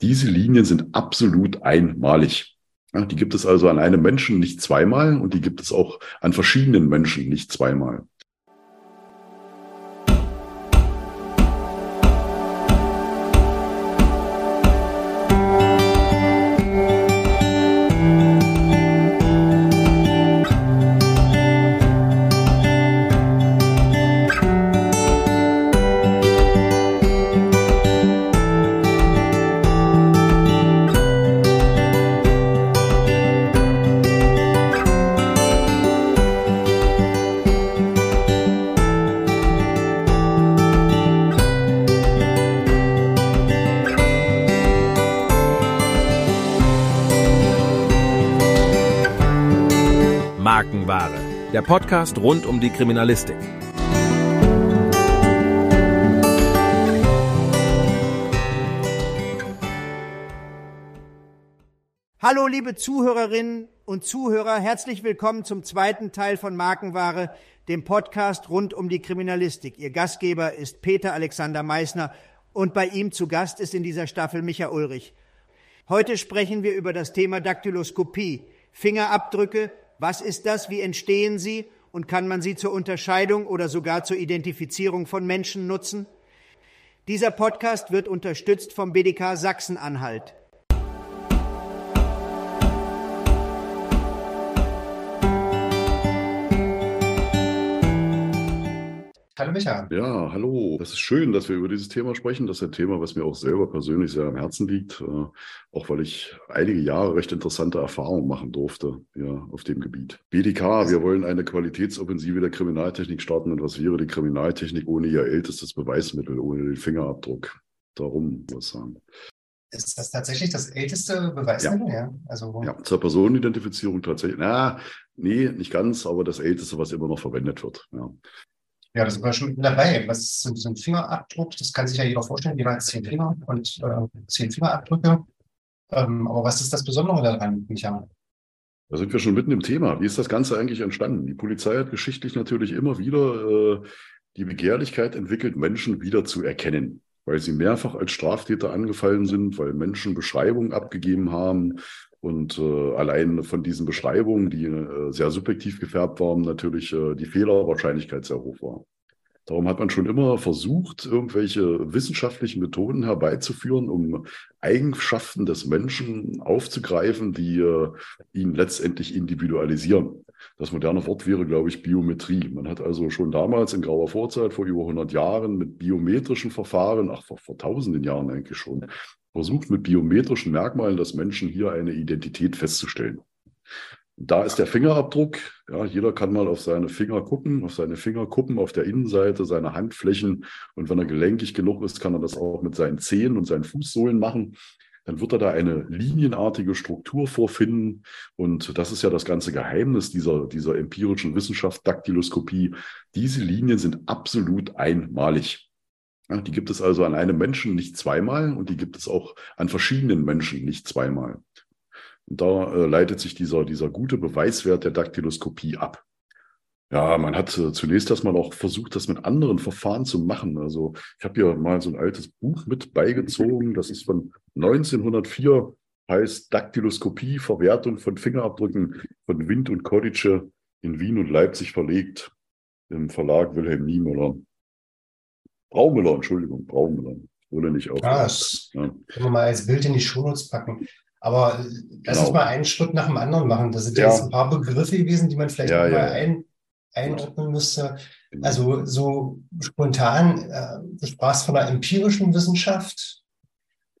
Diese Linien sind absolut einmalig. Die gibt es also an einem Menschen nicht zweimal und die gibt es auch an verschiedenen Menschen nicht zweimal. Podcast rund um die Kriminalistik. Hallo liebe Zuhörerinnen und Zuhörer, herzlich willkommen zum zweiten Teil von Markenware, dem Podcast rund um die Kriminalistik. Ihr Gastgeber ist Peter Alexander Meissner und bei ihm zu Gast ist in dieser Staffel Micha Ulrich. Heute sprechen wir über das Thema Daktyloskopie, Fingerabdrücke was ist das? Wie entstehen sie? Und kann man sie zur Unterscheidung oder sogar zur Identifizierung von Menschen nutzen? Dieser Podcast wird unterstützt vom BDK Sachsen-Anhalt. Hallo Micha. Ja, hallo. Das ist schön, dass wir über dieses Thema sprechen. Das ist ein Thema, was mir auch selber persönlich sehr am Herzen liegt, äh, auch weil ich einige Jahre recht interessante Erfahrungen machen durfte ja, auf dem Gebiet. BDK, wir wollen eine Qualitätsoffensive der Kriminaltechnik starten. Und was wäre die Kriminaltechnik ohne ihr ältestes Beweismittel, ohne den Fingerabdruck? Darum muss ich sagen. Ist das tatsächlich das älteste Beweismittel? Ja, ja. Also, ja zur Personenidentifizierung tatsächlich. Na, nee, nicht ganz, aber das älteste, was immer noch verwendet wird. Ja. Ja, das war schon dabei. Was ist so ein Fingerabdruck? Das kann sich ja jeder vorstellen. Hat zehn Finger und äh, zehn Fingerabdrücke. Ähm, aber was ist das Besondere daran, Micha? Da sind wir schon mitten im Thema. Wie ist das Ganze eigentlich entstanden? Die Polizei hat geschichtlich natürlich immer wieder äh, die Begehrlichkeit entwickelt, Menschen wieder zu erkennen, weil sie mehrfach als Straftäter angefallen sind, weil Menschen Beschreibungen abgegeben haben, und äh, allein von diesen Beschreibungen, die äh, sehr subjektiv gefärbt waren, natürlich äh, die Fehlerwahrscheinlichkeit sehr hoch war. Darum hat man schon immer versucht, irgendwelche wissenschaftlichen Methoden herbeizuführen, um Eigenschaften des Menschen aufzugreifen, die äh, ihn letztendlich individualisieren. Das moderne Wort wäre, glaube ich, Biometrie. Man hat also schon damals in grauer Vorzeit, vor über 100 Jahren, mit biometrischen Verfahren, ach, vor, vor tausenden Jahren eigentlich schon, versucht mit biometrischen Merkmalen des Menschen hier eine Identität festzustellen. Da ist der Fingerabdruck. Ja, jeder kann mal auf seine Finger gucken, auf seine Fingerkuppen auf der Innenseite, seine Handflächen. Und wenn er gelenkig genug ist, kann er das auch mit seinen Zehen und seinen Fußsohlen machen. Dann wird er da eine linienartige Struktur vorfinden. Und das ist ja das ganze Geheimnis dieser, dieser empirischen Wissenschaft, Daktyloskopie. Diese Linien sind absolut einmalig. Ja, die gibt es also an einem Menschen nicht zweimal und die gibt es auch an verschiedenen Menschen nicht zweimal. Und da äh, leitet sich dieser, dieser gute Beweiswert der Daktyloskopie ab. Ja, man hat äh, zunächst erstmal auch versucht, das mit anderen Verfahren zu machen. Also ich habe hier mal so ein altes Buch mit beigezogen. Das ist von 1904, heißt Daktyloskopie, Verwertung von Fingerabdrücken von Wind und Kodice in Wien und Leipzig verlegt im Verlag Wilhelm Niemöller. Braumüller, Entschuldigung, Braumüller. Wurde nicht auf. Ah, das ja. können wir mal als Bild in die Shownotes packen. Aber äh, lass genau. uns mal einen Schritt nach dem anderen machen. Das sind ja. jetzt ein paar Begriffe gewesen, die man vielleicht ja, mal ja. Ein, einordnen müsste. Genau. Also so spontan, äh, du sprachst von der empirischen Wissenschaft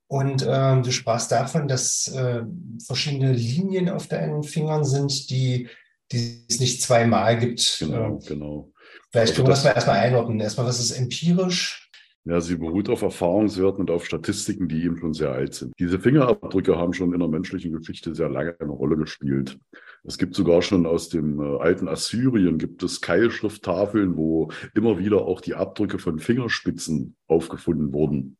und äh, du sprachst davon, dass äh, verschiedene Linien auf deinen Fingern sind, die, die es nicht zweimal gibt. Genau, genau. Vielleicht also können wir das mal erstmal einordnen. Erstmal, was ist empirisch? Ja, sie beruht auf Erfahrungswerten und auf Statistiken, die eben schon sehr alt sind. Diese Fingerabdrücke haben schon in der menschlichen Geschichte sehr lange eine Rolle gespielt. Es gibt sogar schon aus dem äh, alten Assyrien gibt es Keilschrifttafeln, wo immer wieder auch die Abdrücke von Fingerspitzen aufgefunden wurden.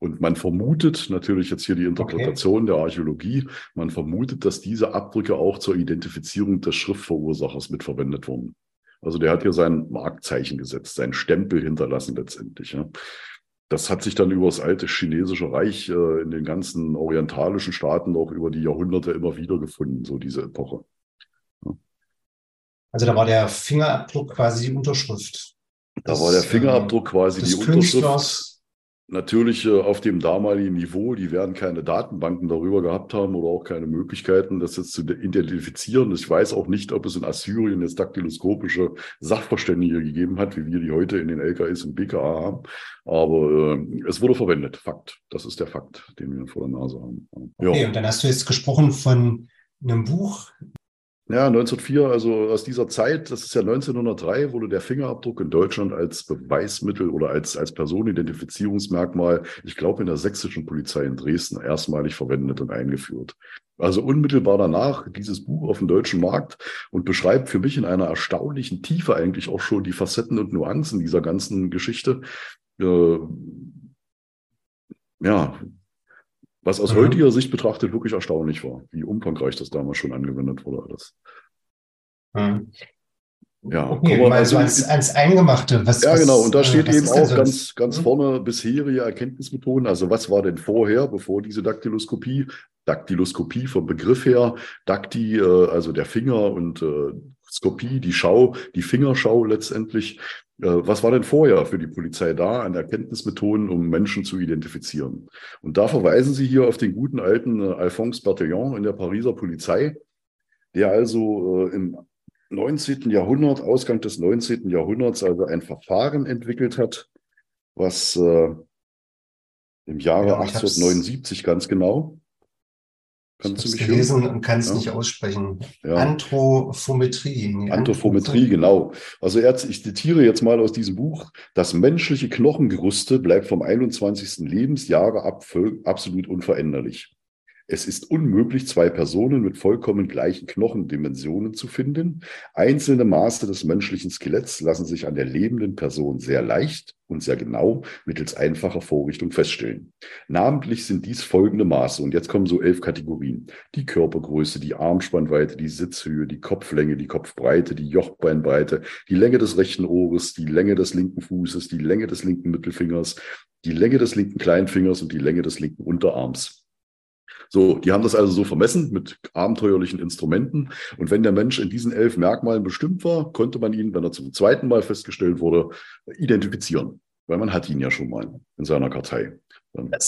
Und man vermutet, natürlich jetzt hier die Interpretation okay. der Archäologie, man vermutet, dass diese Abdrücke auch zur Identifizierung des Schriftverursachers mitverwendet wurden. Also der hat hier sein Markzeichen gesetzt, sein Stempel hinterlassen letztendlich. Ja. das hat sich dann über das alte chinesische Reich äh, in den ganzen orientalischen Staaten auch über die Jahrhunderte immer wieder gefunden, so diese Epoche. Ja. Also da war der Fingerabdruck quasi die Unterschrift. Da war der Fingerabdruck quasi die Unterschrift natürlich äh, auf dem damaligen Niveau, die werden keine Datenbanken darüber gehabt haben oder auch keine Möglichkeiten, das jetzt zu identifizieren. Ich weiß auch nicht, ob es in Assyrien jetzt daktyloskopische Sachverständige gegeben hat, wie wir die heute in den LKS und BKA haben. Aber äh, es wurde verwendet. Fakt. Das ist der Fakt, den wir vor der Nase haben. Ja. Okay, und dann hast du jetzt gesprochen von einem Buch, ja, 1904, also aus dieser Zeit, das ist ja 1903, wurde der Fingerabdruck in Deutschland als Beweismittel oder als, als Personenidentifizierungsmerkmal, ich glaube, in der sächsischen Polizei in Dresden erstmalig verwendet und eingeführt. Also unmittelbar danach dieses Buch auf dem deutschen Markt und beschreibt für mich in einer erstaunlichen Tiefe eigentlich auch schon die Facetten und Nuancen dieser ganzen Geschichte. Äh, ja, was aus mhm. heutiger Sicht betrachtet wirklich erstaunlich war, wie umfangreich das damals schon angewendet wurde. Alles. Mhm. Ja, okay, mal also ans, ans Eingemachte. Was, ja, genau. Und da steht eben auch ganz, ganz mhm. vorne bisherige Erkenntnismethoden. Also was war denn vorher, bevor diese Daktyloskopie? Daktyloskopie vom Begriff her, Dakti, äh, also der Finger und äh, Skopie, die Schau, die Fingerschau letztendlich. Äh, was war denn vorher für die Polizei da an Erkenntnismethoden, um Menschen zu identifizieren? Und da verweisen Sie hier auf den guten alten äh, Alphonse Bertillon in der Pariser Polizei, der also äh, im 19. Jahrhundert, Ausgang des 19. Jahrhunderts, also ein Verfahren entwickelt hat, was im Jahre ja, 1879 ganz genau Kannst ich du mich gelesen hören? und kann es ja. nicht aussprechen. Ja. Anthropometrie. Anthropometrie, genau. Also er, ich zitiere jetzt mal aus diesem Buch. Das menschliche Knochengerüste bleibt vom 21. Lebensjahre ab absolut unveränderlich. Es ist unmöglich, zwei Personen mit vollkommen gleichen Knochendimensionen zu finden. Einzelne Maße des menschlichen Skeletts lassen sich an der lebenden Person sehr leicht und sehr genau mittels einfacher Vorrichtung feststellen. Namentlich sind dies folgende Maße, und jetzt kommen so elf Kategorien. Die Körpergröße, die Armspannweite, die Sitzhöhe, die Kopflänge, die Kopfbreite, die Jochbeinbreite, die Länge des rechten Ohres, die Länge des linken Fußes, die Länge des linken Mittelfingers, die Länge des linken Kleinfingers und die Länge des linken Unterarms. So, die haben das also so vermessen mit abenteuerlichen Instrumenten. Und wenn der Mensch in diesen elf Merkmalen bestimmt war, konnte man ihn, wenn er zum zweiten Mal festgestellt wurde, identifizieren. Weil man hat ihn ja schon mal in seiner Kartei.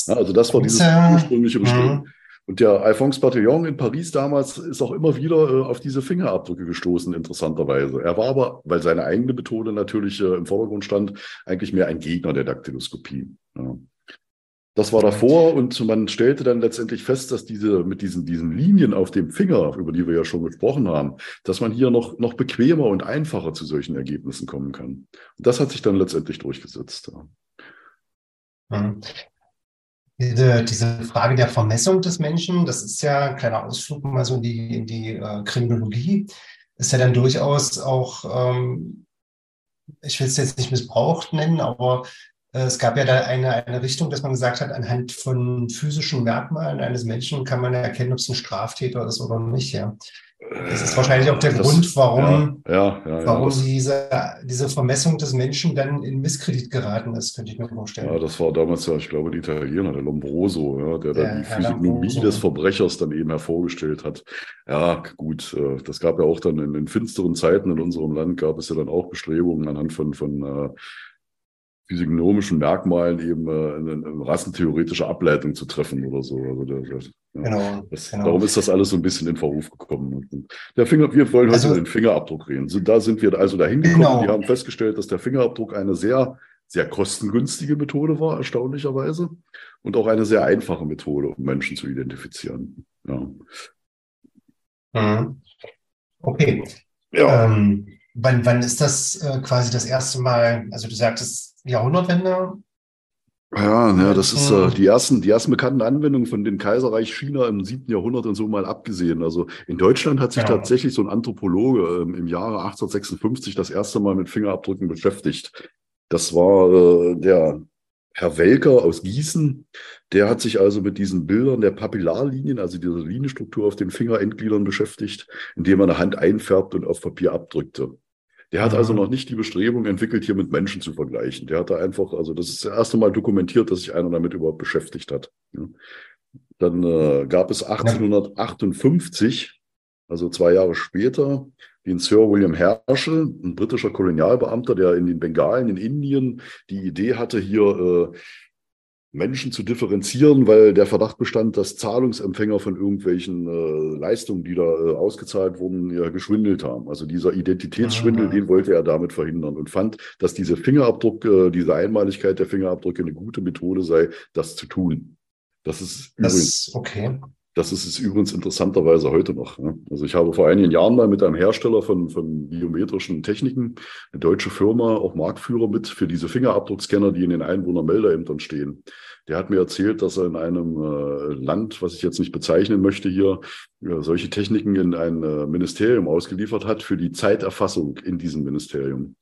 also das war dieses ursprüngliche Bestimmung. Mhm. Und der Alphonse Batillon in Paris damals ist auch immer wieder äh, auf diese Fingerabdrücke gestoßen, interessanterweise. Er war aber, weil seine eigene Methode natürlich äh, im Vordergrund stand, eigentlich mehr ein Gegner der Daktyloskopie. Ja. Das war davor und man stellte dann letztendlich fest, dass diese mit diesen, diesen Linien auf dem Finger, über die wir ja schon gesprochen haben, dass man hier noch, noch bequemer und einfacher zu solchen Ergebnissen kommen kann. Und das hat sich dann letztendlich durchgesetzt. Mhm. Diese, diese Frage der Vermessung des Menschen, das ist ja ein kleiner Ausflug mal so in die, in die äh, Kriminologie, ist ja dann durchaus auch, ähm, ich will es jetzt nicht missbraucht nennen, aber es gab ja da eine, eine Richtung, dass man gesagt hat, anhand von physischen Merkmalen eines Menschen kann man erkennen, ob es ein Straftäter ist oder nicht. Ja. Das ist wahrscheinlich auch der das, Grund, warum, ja, ja, ja, warum diese, diese Vermessung des Menschen dann in Misskredit geraten ist, könnte ich mir vorstellen. Ja, das war damals ja, ich glaube, ein Italiener, der Lombroso, der dann die Physiognomie des Verbrechers dann eben hervorgestellt hat. Ja, gut, äh, das gab ja auch dann in, in finsteren Zeiten in unserem Land, gab es ja dann auch Bestrebungen anhand von, von äh, physiognomischen Merkmalen eben äh, eine, eine, rassentheoretische Ableitung zu treffen oder so. Also das, das, genau, das, genau, Darum ist das alles so ein bisschen in Verruf gekommen. Der Finger, wir wollen heute also, über den Fingerabdruck reden. So, da sind wir also dahin gekommen. Genau. Wir haben festgestellt, dass der Fingerabdruck eine sehr, sehr kostengünstige Methode war, erstaunlicherweise. Und auch eine sehr einfache Methode, um Menschen zu identifizieren. Ja. Mhm. Okay. Ja. Ähm, wann, wann ist das äh, quasi das erste Mal, also du sagtest, Jahrhundertwende. Ja, ja, das ist äh, die ersten, die ersten bekannten Anwendungen von dem Kaiserreich China im siebten Jahrhundert und so mal abgesehen. Also in Deutschland hat sich ja. tatsächlich so ein Anthropologe ähm, im Jahre 1856 das erste Mal mit Fingerabdrücken beschäftigt. Das war äh, der Herr Welker aus Gießen. Der hat sich also mit diesen Bildern der Papillarlinien, also dieser Linienstruktur auf den Fingerendgliedern beschäftigt, indem er eine Hand einfärbt und auf Papier abdrückte. Der hat also noch nicht die Bestrebung entwickelt, hier mit Menschen zu vergleichen. Der hat da einfach, also das ist das erste Mal dokumentiert, dass sich einer damit überhaupt beschäftigt hat. Dann äh, gab es 1858, also zwei Jahre später, den Sir William Herschel, ein britischer Kolonialbeamter, der in den Bengalen in Indien die Idee hatte, hier äh, Menschen zu differenzieren, weil der Verdacht bestand, dass Zahlungsempfänger von irgendwelchen äh, Leistungen, die da äh, ausgezahlt wurden, ja geschwindelt haben. Also dieser Identitätsschwindel, ah. den wollte er damit verhindern und fand, dass diese Fingerabdruck, äh, diese Einmaligkeit der Fingerabdrücke eine gute Methode sei, das zu tun. Das ist das übrigens. Okay. Das ist es übrigens interessanterweise heute noch. Ne? Also ich habe vor einigen Jahren mal mit einem Hersteller von, von biometrischen Techniken, eine deutsche Firma, auch Marktführer mit für diese Fingerabdruckscanner, die in den Einwohnermeldeämtern stehen. Der hat mir erzählt, dass er in einem äh, Land, was ich jetzt nicht bezeichnen möchte hier, ja, solche Techniken in ein äh, Ministerium ausgeliefert hat für die Zeiterfassung in diesem Ministerium.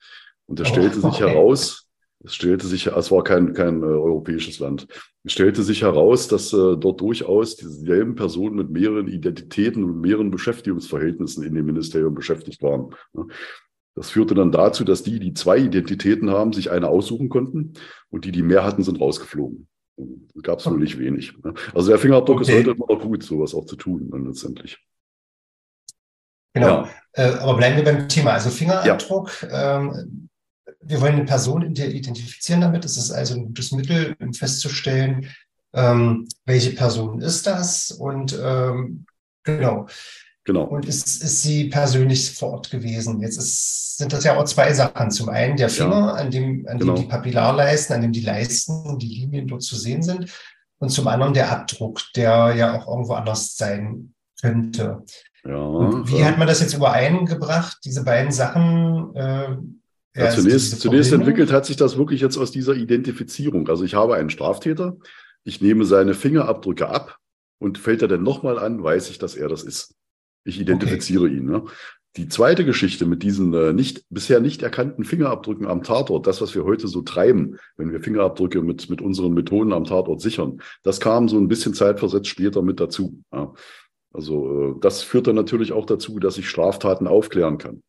Und er oh, stellte sich okay. heraus, es stellte sich, es war kein, kein äh, europäisches Land. Es stellte sich heraus, dass äh, dort durchaus dieselben Personen mit mehreren Identitäten und mehreren Beschäftigungsverhältnissen in dem Ministerium beschäftigt waren. Das führte dann dazu, dass die, die zwei Identitäten haben, sich eine aussuchen konnten und die, die mehr hatten, sind rausgeflogen. Gab es wohl nicht wenig. Ne? Also der Fingerabdruck okay. ist heute immer noch gut, sowas auch zu tun, dann letztendlich. Genau. Ja. Äh, aber bleiben wir beim Thema. Also Fingerabdruck. Ja. Ähm, wir wollen eine Person identifizieren damit. Es ist also ein gutes Mittel, um festzustellen, ähm, welche Person ist das und ähm, genau. Genau. Und ist, ist sie persönlich vor Ort gewesen? Jetzt ist, sind das ja auch zwei Sachen. Zum einen der Finger, ja, an dem, an genau. dem die Papillarleisten, an dem die Leisten, die Linien dort zu sehen sind. Und zum anderen der Abdruck, der ja auch irgendwo anders sein könnte. Ja, und wie ja. hat man das jetzt übereingebracht, diese beiden Sachen? Äh, ja, zunächst, zunächst entwickelt hat sich das wirklich jetzt aus dieser Identifizierung. Also ich habe einen Straftäter, ich nehme seine Fingerabdrücke ab und fällt er denn nochmal an, weiß ich, dass er das ist. Ich identifiziere okay. ihn. Ne? Die zweite Geschichte mit diesen äh, nicht, bisher nicht erkannten Fingerabdrücken am Tatort, das, was wir heute so treiben, wenn wir Fingerabdrücke mit, mit unseren Methoden am Tatort sichern, das kam so ein bisschen zeitversetzt später mit dazu. Ja. Also äh, das führt dann natürlich auch dazu, dass ich Straftaten aufklären kann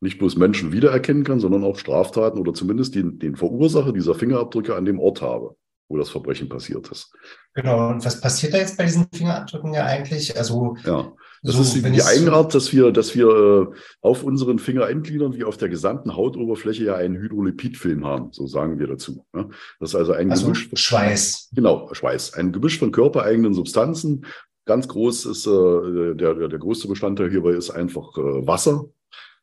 nicht bloß Menschen wiedererkennen kann, sondern auch Straftaten oder zumindest den, den Verursacher dieser Fingerabdrücke an dem Ort habe, wo das Verbrechen passiert ist. Genau, und was passiert da jetzt bei diesen Fingerabdrücken ja eigentlich? Also ja, das so, ist die, die Eigenart, dass wir, dass wir äh, auf unseren Fingerendgliedern wie auf der gesamten Hautoberfläche ja einen Hydrolipidfilm haben, so sagen wir dazu. Ne? Das ist also ein also Gemisch. Schweiß. Genau, Schweiß. Ein Gemisch von körpereigenen Substanzen. Ganz groß ist äh, der, der, der größte Bestandteil hierbei ist einfach äh, Wasser,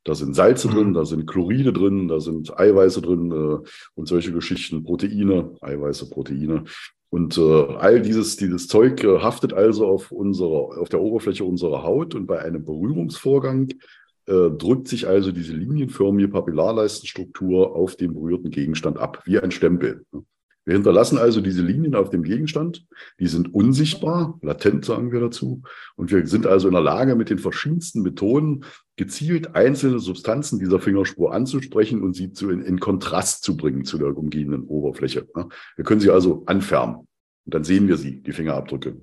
da sind Salze mhm. drin, da sind Chloride drin, da sind Eiweiße drin äh, und solche Geschichten, Proteine, Eiweiße, Proteine. Und äh, all dieses, dieses Zeug äh, haftet also auf, unserer, auf der Oberfläche unserer Haut und bei einem Berührungsvorgang äh, drückt sich also diese linienförmige Papillarleistenstruktur auf den berührten Gegenstand ab, wie ein Stempel. Wir hinterlassen also diese Linien auf dem Gegenstand. Die sind unsichtbar, latent sagen wir dazu. Und wir sind also in der Lage, mit den verschiedensten Methoden gezielt einzelne Substanzen dieser Fingerspur anzusprechen und sie zu, in, in Kontrast zu bringen zu der umgebenden Oberfläche. Wir können sie also anfärben. Und dann sehen wir sie, die Fingerabdrücke.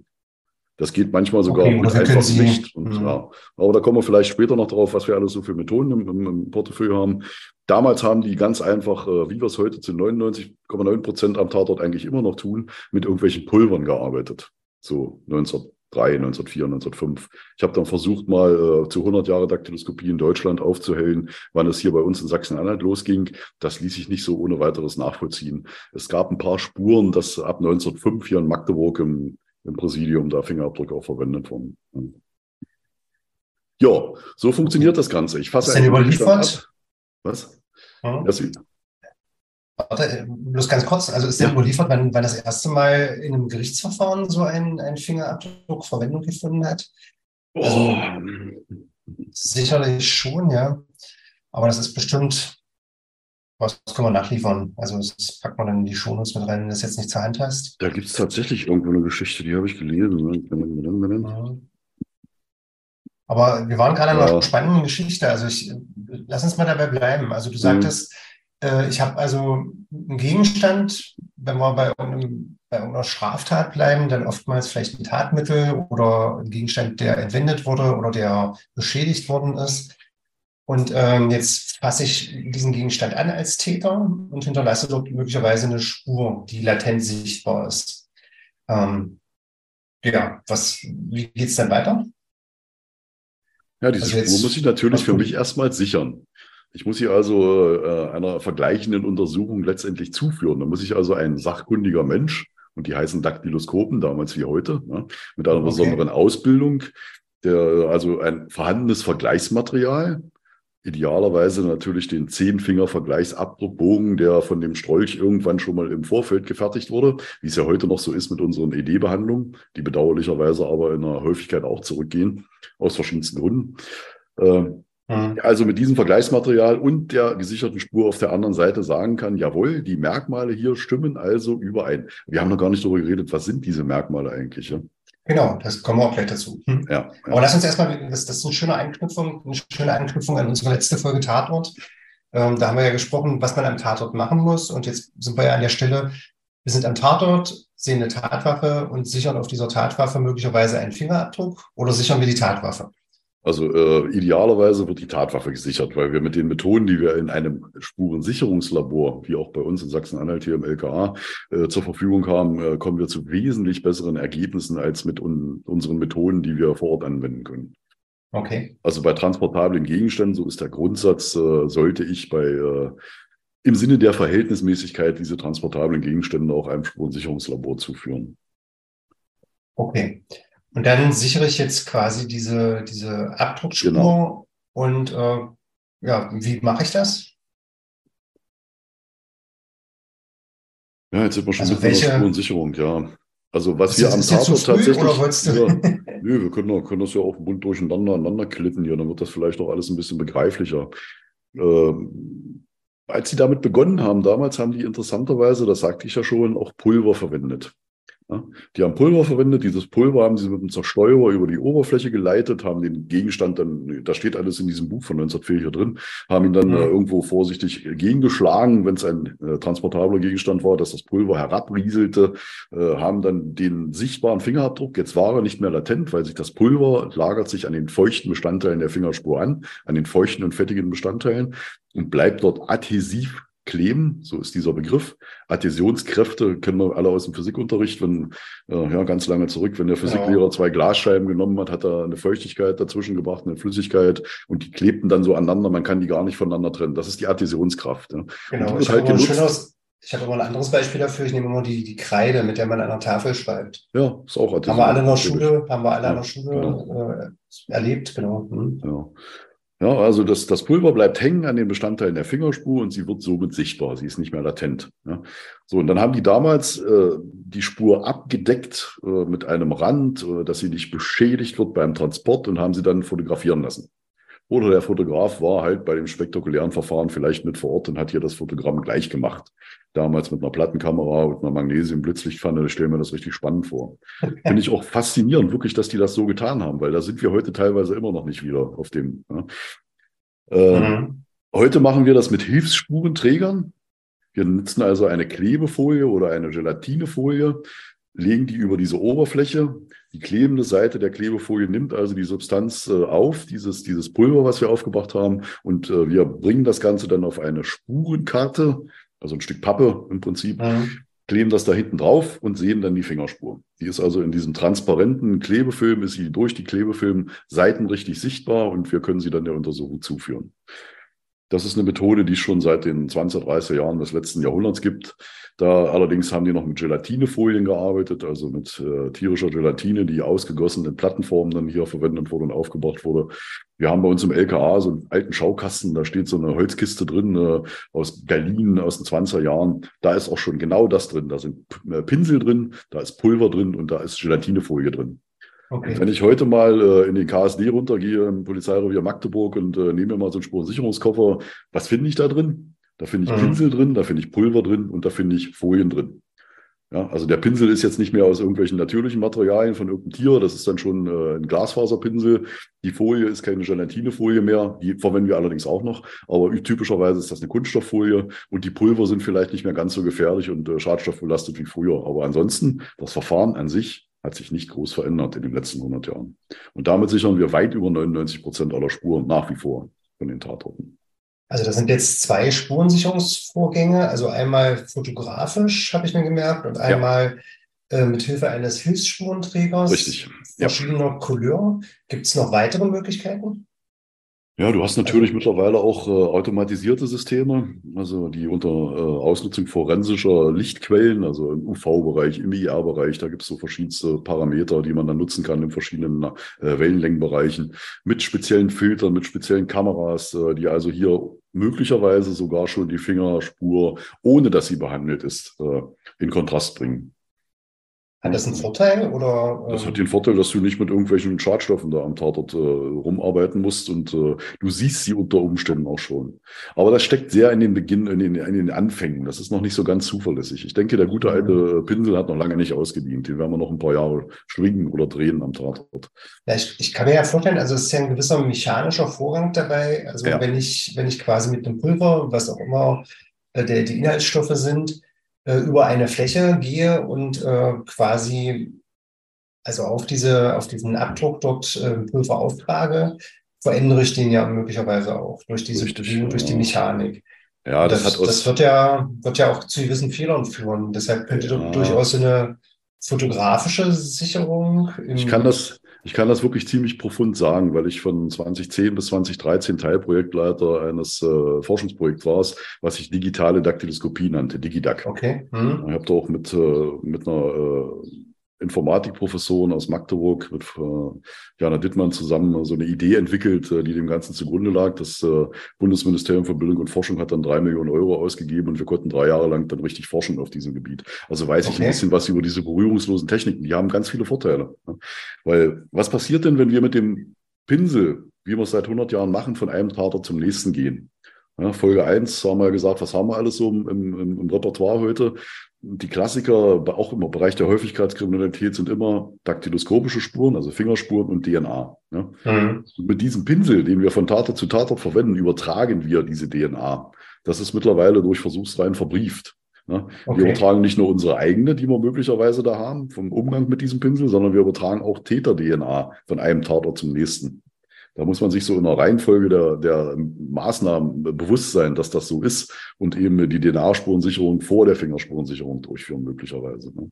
Das geht manchmal sogar okay, mit einfachem Licht. Und, mhm. ja. Aber da kommen wir vielleicht später noch drauf, was wir alles so für Methoden im, im, im Portefeuille haben. Damals haben die ganz einfach, äh, wie wir es heute zu 99,9 Prozent am Tatort eigentlich immer noch tun, mit irgendwelchen Pulvern gearbeitet. So 1903, 1904, 1905. Ich habe dann versucht, mal äh, zu 100 Jahre Daktyloskopie in Deutschland aufzuhellen, wann es hier bei uns in Sachsen-Anhalt losging. Das ließ sich nicht so ohne weiteres nachvollziehen. Es gab ein paar Spuren, dass ab 1905 hier in Magdeburg im im Präsidium da Fingerabdrücke auch verwendet wurden. Ja, so funktioniert das Ganze. Ich fasse ist denn überliefert? Was? Hm? Das, Warte, bloß ganz kurz, also ist ja. der überliefert, wenn, wenn das erste Mal in einem Gerichtsverfahren so ein, ein Fingerabdruck Verwendung gefunden hat? Also, oh. Sicherlich schon, ja. Aber das ist bestimmt was können wir nachliefern? Also das packt man dann in die Shownotes mit rein, wenn das jetzt nicht zur Hand hast. Da gibt es tatsächlich irgendwo eine Geschichte, die habe ich gelesen. Aber wir waren gerade ja. in einer spannenden Geschichte. Also ich, lass uns mal dabei bleiben. Also du sagtest, mhm. Äh, ich habe also einen Gegenstand, wenn wir bei, einem, bei irgendeiner Straftat bleiben, dann oftmals vielleicht ein Tatmittel oder ein Gegenstand, der entwendet wurde oder der beschädigt worden ist. Und ähm, jetzt fasse ich diesen Gegenstand an als Täter und hinterlasse dort möglicherweise eine Spur, die latent sichtbar ist. Ähm, ja, was, wie geht's dann weiter? Ja, diese also Spur muss ich natürlich für mich erstmal sichern. Ich muss sie also äh, einer vergleichenden Untersuchung letztendlich zuführen. Da muss ich also ein sachkundiger Mensch, und die heißen Daktyloskopen, damals wie heute, ne, mit einer okay. besonderen Ausbildung, der, also ein vorhandenes Vergleichsmaterial, idealerweise natürlich den Zehnfinger-Vergleichsabdruckbogen, der von dem Strolch irgendwann schon mal im Vorfeld gefertigt wurde, wie es ja heute noch so ist mit unseren ED-Behandlungen, die bedauerlicherweise aber in der Häufigkeit auch zurückgehen, aus verschiedensten Gründen. Äh, Mhm. Also mit diesem Vergleichsmaterial und der gesicherten Spur auf der anderen Seite sagen kann, jawohl, die Merkmale hier stimmen also überein. Wir haben noch gar nicht darüber geredet, was sind diese Merkmale eigentlich? Ja? Genau, das kommen wir auch gleich dazu. Hm. Ja, ja, Aber lass uns erstmal, das, das ist eine schöne Anknüpfung, eine schöne Anknüpfung an unsere letzte Folge Tatort. Ähm, da haben wir ja gesprochen, was man am Tatort machen muss. Und jetzt sind wir ja an der Stelle, wir sind am Tatort, sehen eine Tatwaffe und sichern auf dieser Tatwaffe möglicherweise einen Fingerabdruck oder sichern wir die Tatwaffe? Also äh, idealerweise wird die Tatwaffe gesichert, weil wir mit den Methoden, die wir in einem Spurensicherungslabor, wie auch bei uns in Sachsen-Anhalt hier im LKA, äh, zur Verfügung haben, äh, kommen wir zu wesentlich besseren Ergebnissen als mit un unseren Methoden, die wir vor Ort anwenden können. Okay. Also bei transportablen Gegenständen, so ist der Grundsatz, äh, sollte ich bei äh, im Sinne der Verhältnismäßigkeit diese transportablen Gegenstände auch einem Spurensicherungslabor zuführen. Okay. Und dann sichere ich jetzt quasi diese, diese Abdruckspur. Genau. Und äh, ja, wie mache ich das? Ja, jetzt sind wir schon also welche, der Spurensicherung, ja. Also was wir am Tatort tatsächlich. Oder wolltest du? Ja, nö, wir können, können das ja auch bunt durcheinander aneinander klitten hier, dann wird das vielleicht auch alles ein bisschen begreiflicher. Ähm, als sie damit begonnen haben, damals haben die interessanterweise, das sagte ich ja schon, auch Pulver verwendet. Die haben Pulver verwendet. Dieses Pulver haben sie mit einem Zersteurer über die Oberfläche geleitet, haben den Gegenstand dann, da steht alles in diesem Buch von 1904 hier drin, haben ihn dann ja. äh, irgendwo vorsichtig gegengeschlagen, wenn es ein äh, transportabler Gegenstand war, dass das Pulver herabrieselte, äh, haben dann den sichtbaren Fingerabdruck. Jetzt war er nicht mehr latent, weil sich das Pulver lagert sich an den feuchten Bestandteilen der Fingerspur an, an den feuchten und fettigen Bestandteilen und bleibt dort adhesiv kleben, so ist dieser Begriff. Adhäsionskräfte kennen wir alle aus dem Physikunterricht, wenn, äh, ja, ganz lange zurück, wenn der Physiklehrer ja. zwei Glasscheiben genommen hat, hat er eine Feuchtigkeit dazwischen gebracht, eine Flüssigkeit und die klebten dann so aneinander, man kann die gar nicht voneinander trennen. Das ist die Adhäsionskraft. Ja. Genau, ich halt habe ich habe aber ein anderes Beispiel dafür. Ich nehme immer die, die Kreide, mit der man an einer Tafel schreibt. Ja, ist auch Adhäsion. Haben wir alle in der Schule, haben wir alle ja, in der Schule genau. äh, erlebt, genau. Hm. Ja. Ja, also das, das Pulver bleibt hängen an den Bestandteilen der Fingerspur und sie wird somit sichtbar. Sie ist nicht mehr latent. Ja. So, und dann haben die damals äh, die Spur abgedeckt äh, mit einem Rand, äh, dass sie nicht beschädigt wird beim Transport und haben sie dann fotografieren lassen. Oder der Fotograf war halt bei dem spektakulären Verfahren vielleicht mit vor Ort und hat hier das Fotogramm gleich gemacht. Damals mit einer Plattenkamera und einer Magnesium-Blitzlichtpfanne. Ich stelle mir das richtig spannend vor. Finde ich auch faszinierend, wirklich, dass die das so getan haben, weil da sind wir heute teilweise immer noch nicht wieder auf dem. Ne? Äh, mhm. Heute machen wir das mit Hilfssspurenträgern. Wir nutzen also eine Klebefolie oder eine Gelatinefolie, legen die über diese Oberfläche. Die klebende Seite der Klebefolie nimmt also die Substanz äh, auf, dieses, dieses Pulver, was wir aufgebracht haben. Und äh, wir bringen das Ganze dann auf eine Spurenkarte, also ein Stück Pappe im Prinzip, mhm. kleben das da hinten drauf und sehen dann die Fingerspur. Die ist also in diesem transparenten Klebefilm, ist sie durch die Klebefilm Seiten richtig sichtbar und wir können sie dann der Untersuchung zuführen. Das ist eine Methode, die es schon seit den 20, 30 Jahren des letzten Jahrhunderts gibt. Da allerdings haben die noch mit Gelatinefolien gearbeitet, also mit äh, tierischer Gelatine, die ausgegossen in Plattenformen dann hier verwendet wurde und aufgebracht wurde. Wir haben bei uns im LKA so einen alten Schaukasten, da steht so eine Holzkiste drin äh, aus Berlin aus den 20er Jahren. Da ist auch schon genau das drin. Da sind äh, Pinsel drin, da ist Pulver drin und da ist Gelatinefolie drin. Okay. Wenn ich heute mal äh, in den KSD runtergehe, im Polizeirevier Magdeburg und äh, nehme mir mal so einen Spurensicherungskoffer, was finde ich da drin? Da finde ich mhm. Pinsel drin, da finde ich Pulver drin und da finde ich Folien drin. Ja, also der Pinsel ist jetzt nicht mehr aus irgendwelchen natürlichen Materialien von irgendeinem Tier, das ist dann schon äh, ein Glasfaserpinsel. Die Folie ist keine Gelatinefolie mehr, die verwenden wir allerdings auch noch, aber typischerweise ist das eine Kunststofffolie und die Pulver sind vielleicht nicht mehr ganz so gefährlich und äh, schadstoffbelastet wie früher. Aber ansonsten, das Verfahren an sich hat sich nicht groß verändert in den letzten 100 Jahren. Und damit sichern wir weit über 99 Prozent aller Spuren nach wie vor. von den Tatorten. Also das sind jetzt zwei Spurensicherungsvorgänge, also einmal fotografisch, habe ich mir gemerkt, und einmal ja. äh, mit Hilfe eines Hilfssspurenträgers Richtig. verschiedener ja. Couleur. Gibt es noch weitere Möglichkeiten? Ja, du hast natürlich mittlerweile auch äh, automatisierte Systeme, also die unter äh, Ausnutzung forensischer Lichtquellen, also im UV-Bereich, im IR-Bereich, da gibt es so verschiedenste Parameter, die man dann nutzen kann in verschiedenen äh, Wellenlängenbereichen, mit speziellen Filtern, mit speziellen Kameras, äh, die also hier möglicherweise sogar schon die Fingerspur, ohne dass sie behandelt ist, äh, in Kontrast bringen. Hat das einen Vorteil? Oder, Das hat den Vorteil, dass du nicht mit irgendwelchen Schadstoffen da am Tatort äh, rumarbeiten musst und äh, du siehst sie unter Umständen auch schon. Aber das steckt sehr in den Beginn, in den, in den Anfängen. Das ist noch nicht so ganz zuverlässig. Ich denke, der gute alte Pinsel hat noch lange nicht ausgedient. Den werden wir noch ein paar Jahre schwingen oder drehen am Tatort. Ja, ich, ich kann mir ja vorstellen, also es ist ja ein gewisser mechanischer Vorgang dabei. Also ja. wenn ich, wenn ich quasi mit einem Pulver, was auch immer äh, der, die Inhaltsstoffe sind, äh, über eine Fläche gehe und äh, quasi also auf diese, auf diesen Abdruck dort äh, Pulver auftrage, verändere ich den ja möglicherweise auch durch diese Richtig, durch die Mechanik. Ja, das, das, das, wird ja, wird ja auch zu gewissen Fehlern führen. Deshalb könnte ja. durchaus eine fotografische Sicherung. ich kann das, ich kann das wirklich ziemlich profund sagen, weil ich von 2010 bis 2013 Teilprojektleiter eines äh, Forschungsprojekts war, was sich digitale Daktyloskopie nannte, Digidac. Okay. Hm. Ich habe da auch mit, äh, mit einer äh, Informatikprofessoren aus Magdeburg mit äh, Jana Dittmann zusammen so eine Idee entwickelt, äh, die dem Ganzen zugrunde lag. Das äh, Bundesministerium für Bildung und Forschung hat dann drei Millionen Euro ausgegeben und wir konnten drei Jahre lang dann richtig forschen auf diesem Gebiet. Also weiß okay. ich ein bisschen was über diese berührungslosen Techniken. Die haben ganz viele Vorteile. Ne? Weil was passiert denn, wenn wir mit dem Pinsel, wie wir es seit 100 Jahren machen, von einem Tatort zum nächsten gehen? Ja, Folge 1 haben wir gesagt, was haben wir alles so im, im, im Repertoire heute? Die Klassiker, auch im Bereich der Häufigkeitskriminalität, sind immer daktyloskopische Spuren, also Fingerspuren und DNA. Ja? Mhm. Mit diesem Pinsel, den wir von Tatort zu Tatort verwenden, übertragen wir diese DNA. Das ist mittlerweile durch Versuchsreihen verbrieft. Ja? Okay. Wir übertragen nicht nur unsere eigene, die wir möglicherweise da haben, vom Umgang mit diesem Pinsel, sondern wir übertragen auch Täter-DNA von einem Tatort zum nächsten. Da muss man sich so in der Reihenfolge der, der Maßnahmen bewusst sein, dass das so ist und eben die DNA-Spurensicherung vor der Fingerspurensicherung durchführen, möglicherweise. Ne?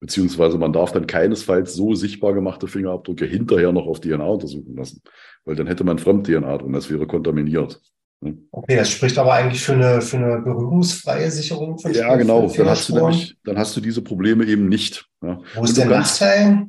Beziehungsweise man darf dann keinesfalls so sichtbar gemachte Fingerabdrücke hinterher noch auf DNA untersuchen lassen, weil dann hätte man Fremd-DNA drin, das wäre kontaminiert. Ne? Okay, das spricht aber eigentlich für eine, für eine berührungsfreie Sicherung von Ja, genau. Dann hast, du nämlich, dann hast du diese Probleme eben nicht. Ja. Wo ist der Nachteil?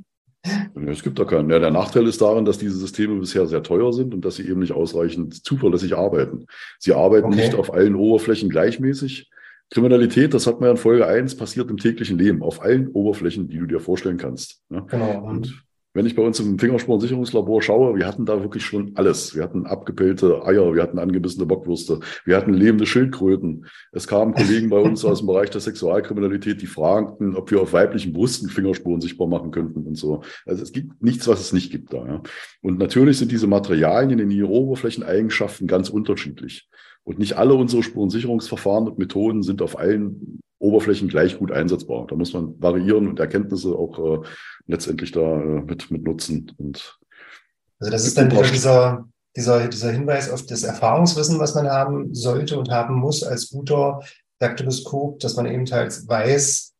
Es gibt da keinen. Ja, der Nachteil ist darin, dass diese Systeme bisher sehr teuer sind und dass sie eben nicht ausreichend zuverlässig arbeiten. Sie arbeiten okay. nicht auf allen Oberflächen gleichmäßig. Kriminalität, das hat man ja in Folge 1, passiert im täglichen Leben, auf allen Oberflächen, die du dir vorstellen kannst. Genau. Und wenn ich bei uns im Fingerspurensicherungslabor schaue, wir hatten da wirklich schon alles. Wir hatten abgepellte Eier, wir hatten angebissene Bockwürste, wir hatten lebende Schildkröten. Es kamen Kollegen bei uns aus dem Bereich der Sexualkriminalität, die fragten, ob wir auf weiblichen Brüsten Fingerspuren sichtbar machen könnten und so. Also es gibt nichts, was es nicht gibt da. Ja. Und natürlich sind diese Materialien in ihren Oberflächeneigenschaften ganz unterschiedlich. Und nicht alle unsere Spurensicherungsverfahren und Methoden sind auf allen Oberflächen gleich gut einsetzbar. Da muss man variieren und Erkenntnisse auch äh, letztendlich da äh, mit, mit nutzen. Und also das ist dann wieder dieser, dieser, dieser Hinweis auf das Erfahrungswissen, was man haben sollte und haben muss als guter Daktyloskop, dass man eben halt weiß,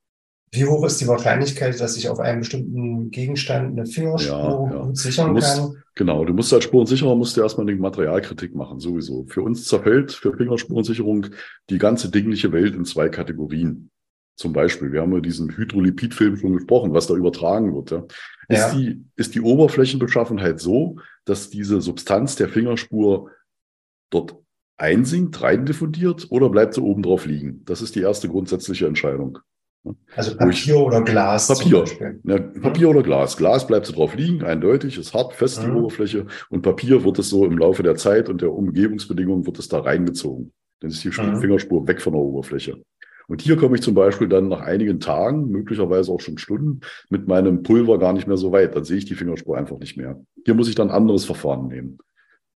wie hoch ist die Wahrscheinlichkeit, dass ich auf einem bestimmten Gegenstand eine Fingerspur ja, ja. sichern musst, kann? Genau, du musst als Spurensicherer musst du erstmal eine Materialkritik machen, sowieso. Für uns zerfällt für Fingerspurensicherung die ganze dingliche Welt in zwei Kategorien. Zum Beispiel, wir haben ja diesen Hydrolipidfilm schon gesprochen, was da übertragen wird. Ja. Ist. Die, ist die Oberflächenbeschaffenheit so, dass diese Substanz der Fingerspur dort einsinkt, rein diffundiert oder bleibt sie oben drauf liegen? Das ist die erste grundsätzliche Entscheidung. Also Papier oder Glas. Papier. Ja, Papier oder Glas. Glas bleibt so drauf liegen, eindeutig, ist hart, fest die mhm. Oberfläche. Und Papier wird es so im Laufe der Zeit und der Umgebungsbedingungen wird es da reingezogen. Dann ist die mhm. Fingerspur weg von der Oberfläche. Und hier komme ich zum Beispiel dann nach einigen Tagen, möglicherweise auch schon Stunden, mit meinem Pulver gar nicht mehr so weit. Dann sehe ich die Fingerspur einfach nicht mehr. Hier muss ich dann ein anderes Verfahren nehmen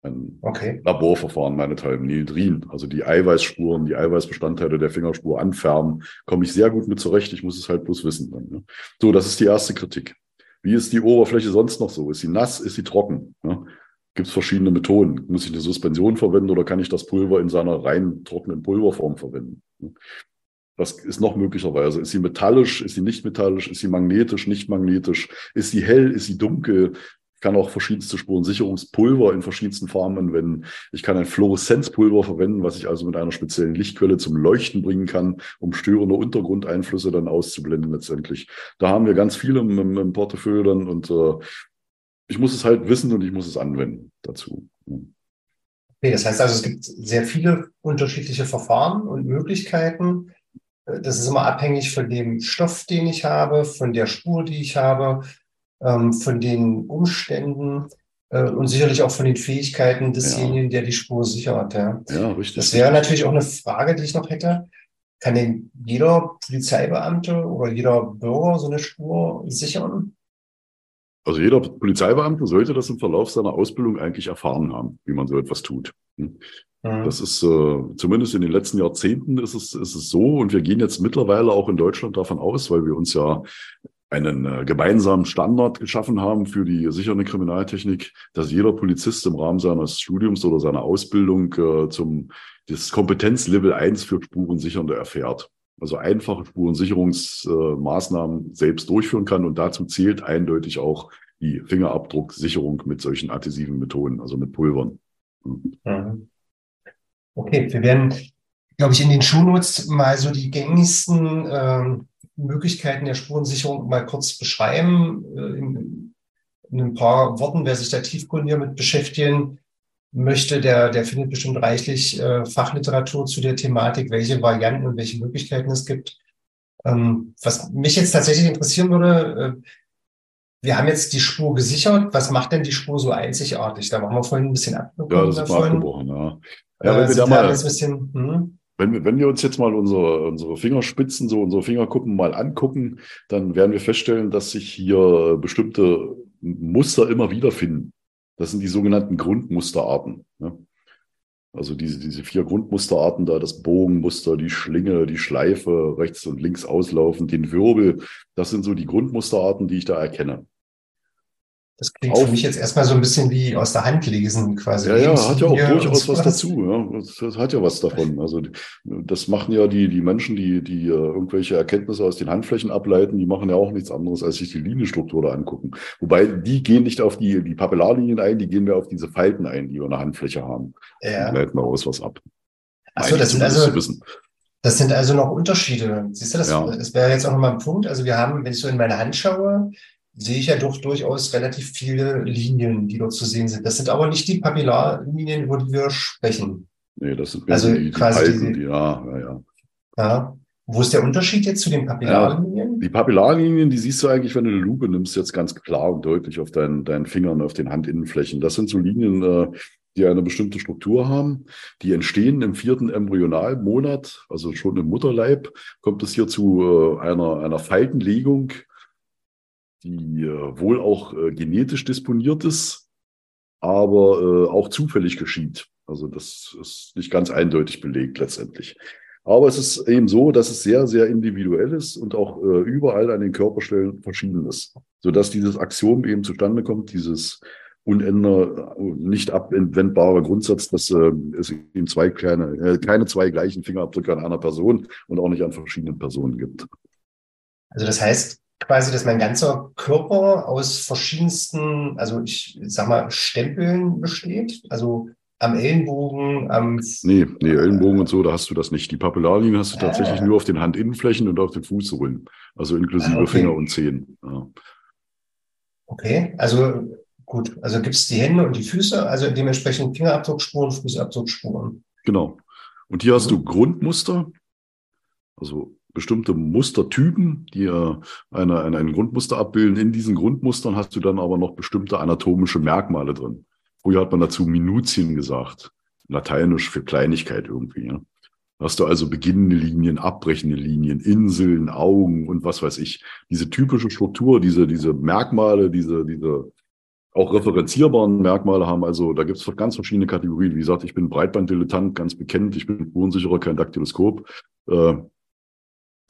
ein okay. Laborverfahren meinethalben, Nitrin, also die Eiweißspuren, die Eiweißbestandteile der Fingerspur anfärben, komme ich sehr gut mit zurecht. Ich muss es halt bloß wissen. Dann, ne? So, das ist die erste Kritik. Wie ist die Oberfläche sonst noch so? Ist sie nass? Ist sie trocken? Ne? gibt es verschiedene Methoden. Muss ich eine Suspension verwenden oder kann ich das Pulver in seiner rein trockenen Pulverform verwenden? Was ist noch möglicherweise? Ist sie metallisch? Ist sie nicht metallisch? Ist sie magnetisch? Nicht magnetisch? Ist sie hell? Ist sie dunkel? Ich kann auch verschiedenste Spurensicherungspulver in verschiedensten Farben anwenden. Ich kann ein Fluoreszenzpulver verwenden, was ich also mit einer speziellen Lichtquelle zum Leuchten bringen kann, um störende Untergrundeinflüsse dann auszublenden letztendlich. Da haben wir ganz viele im, im Portefeuille dann und äh, ich muss es halt wissen und ich muss es anwenden dazu. Okay, das heißt also, es gibt sehr viele unterschiedliche Verfahren und Möglichkeiten. Das ist immer abhängig von dem Stoff, den ich habe, von der Spur, die ich habe, ähm, von den Umständen äh, und sicherlich auch von den Fähigkeiten desjenigen, ja. der die Spur sichert. Ja. ja, richtig. Das wäre natürlich auch eine Frage, die ich noch hätte. Kann denn jeder Polizeibeamte oder jeder Bürger so eine Spur sichern? Also jeder Polizeibeamte sollte das im Verlauf seiner Ausbildung eigentlich erfahren haben, wie man so etwas tut. Hm? Das ist äh, zumindest in den letzten Jahrzehnten ist es, ist es so und wir gehen jetzt mittlerweile auch in Deutschland davon aus, weil wir uns ja einen äh, gemeinsamen Standard geschaffen haben für die sichere Kriminaltechnik, dass jeder Polizist im Rahmen seines Studiums oder seiner Ausbildung äh, zum das Kompetenzlevel 1 für Spurensichernde erfährt. Also einfache Spurensicherungsmaßnahmen äh, selbst durchführen kann und dazu zählt eindeutig auch die Fingerabdrucksicherung mit solchen adhesiven Methoden, also mit Pulvern. Mhm. Okay, wir werden, glaube ich, in den Shownotes mal so die gängigsten ähm, Möglichkeiten der Spurensicherung mal kurz beschreiben, äh, in, in, ein paar Worten. Wer sich da tiefgründiger mit beschäftigen möchte, der, der findet bestimmt reichlich äh, Fachliteratur zu der Thematik, welche Varianten und welche Möglichkeiten es gibt. Ähm, was mich jetzt tatsächlich interessieren würde, äh, wir haben jetzt die Spur gesichert. Was macht denn die Spur so einzigartig? Da machen wir vorhin ein bisschen abgebrochen. Ja, das ist mal abgebrochen, ja. Ja, wenn wir da mal, ein bisschen, hm? Wenn, wir, wenn wir uns jetzt mal unsere, unsere Fingerspitzen, so unsere Fingerkuppen mal angucken, dann werden wir feststellen, dass sich hier bestimmte Muster immer wieder finden. Das sind die sogenannten Grundmusterarten. Ne? Also diese, diese vier Grundmusterarten da, das Bogenmuster, die Schlinge, die Schleife, rechts und links auslaufen, den Wirbel, das sind so die Grundmusterarten, die ich da erkenne. Das klingt auch, für mich jetzt erstmal so ein bisschen wie aus der Hand lesen quasi. Ja, ja, hat ja auch durchaus was dazu. Ja. Das hat ja was davon. Also das machen ja die, die Menschen, die, die äh, irgendwelche Erkenntnisse aus den Handflächen ableiten, die machen ja auch nichts anderes, als sich die Linienstruktur da angucken. Wobei die gehen nicht auf die, die Papillarlinien ein, die gehen mehr auf diese Falten ein, die wir in der Handfläche haben. Ja. Die leiten daraus was ab. Achso, das sind also, das sind also noch Unterschiede. Siehst du, das, ja. das wäre jetzt auch nochmal ein Punkt. Also wir haben, wenn ich so in meine Hand schaue, sehe ich ja doch durchaus relativ viele Linien, die dort zu sehen sind. Das sind aber nicht die Papillarlinien, über die wir sprechen. Nee, das sind also die, die quasi Palpen, die, ja, ja, ja. Ja. Wo ist der Unterschied jetzt zu den Papillarlinien? Ja, die Papillarlinien, die siehst du eigentlich, wenn du eine Lupe nimmst, jetzt ganz klar und deutlich auf deinen, deinen Fingern, auf den Handinnenflächen. Das sind so Linien, äh, die eine bestimmte Struktur haben. Die entstehen im vierten Embryonalmonat, also schon im Mutterleib, kommt es hier zu äh, einer, einer Faltenlegung die äh, wohl auch äh, genetisch disponiert ist, aber äh, auch zufällig geschieht. Also das ist nicht ganz eindeutig belegt letztendlich. Aber es ist eben so, dass es sehr, sehr individuell ist und auch äh, überall an den Körperstellen verschieden ist, sodass dieses Axiom eben zustande kommt, dieses unänder, nicht abwendbare Grundsatz, dass äh, es eben zwei kleine, äh, keine zwei gleichen Fingerabdrücke an einer Person und auch nicht an verschiedenen Personen gibt. Also das heißt, quasi, dass mein ganzer Körper aus verschiedensten, also ich sag mal, Stempeln besteht. Also am Ellenbogen, am. Nee, nee, Ellenbogen und so, da hast du das nicht. Die Papillarlinien hast du ah. tatsächlich nur auf den Handinnenflächen und auf den Fußsohlen. Also inklusive ah, okay. Finger und Zehen. Ja. Okay, also gut. Also gibt es die Hände und die Füße, also dementsprechend Fingerabdruckspuren, Fußabdruckspuren. Genau. Und hier hast mhm. du Grundmuster, also bestimmte Mustertypen, die eine, eine, ein Grundmuster abbilden. In diesen Grundmustern hast du dann aber noch bestimmte anatomische Merkmale drin. Früher hat man dazu Minutien gesagt, lateinisch für Kleinigkeit irgendwie. Ja. Hast du also beginnende Linien, abbrechende Linien, Inseln, Augen und was weiß ich. Diese typische Struktur, diese, diese Merkmale, diese, diese auch referenzierbaren Merkmale haben. Also da gibt es ganz verschiedene Kategorien. Wie gesagt, ich bin Breitbanddilettant, ganz bekannt. Ich bin spurensicherer, kein Daktyloskop. Äh,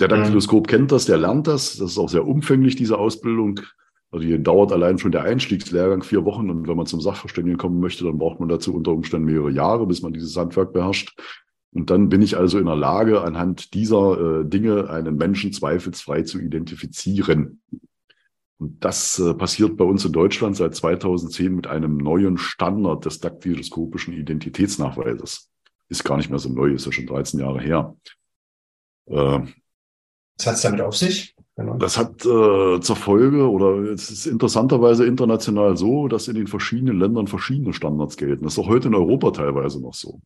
der Daktyloskop mhm. kennt das, der lernt das. Das ist auch sehr umfänglich, diese Ausbildung. Also hier dauert allein schon der Einstiegslehrgang vier Wochen und wenn man zum Sachverständigen kommen möchte, dann braucht man dazu unter Umständen mehrere Jahre, bis man dieses Handwerk beherrscht. Und dann bin ich also in der Lage, anhand dieser äh, Dinge einen Menschen zweifelsfrei zu identifizieren. Und das äh, passiert bei uns in Deutschland seit 2010 mit einem neuen Standard des daktyloskopischen Identitätsnachweises. Ist gar nicht mehr so neu, ist ja schon 13 Jahre her. Äh, Was hat es damit auf sich? Genau. Das hat äh, zur Folge, oder es ist interessanterweise international so, dass in den verschiedenen Ländern verschiedene Standards gelten. Das ist auch heute in Europa teilweise noch so.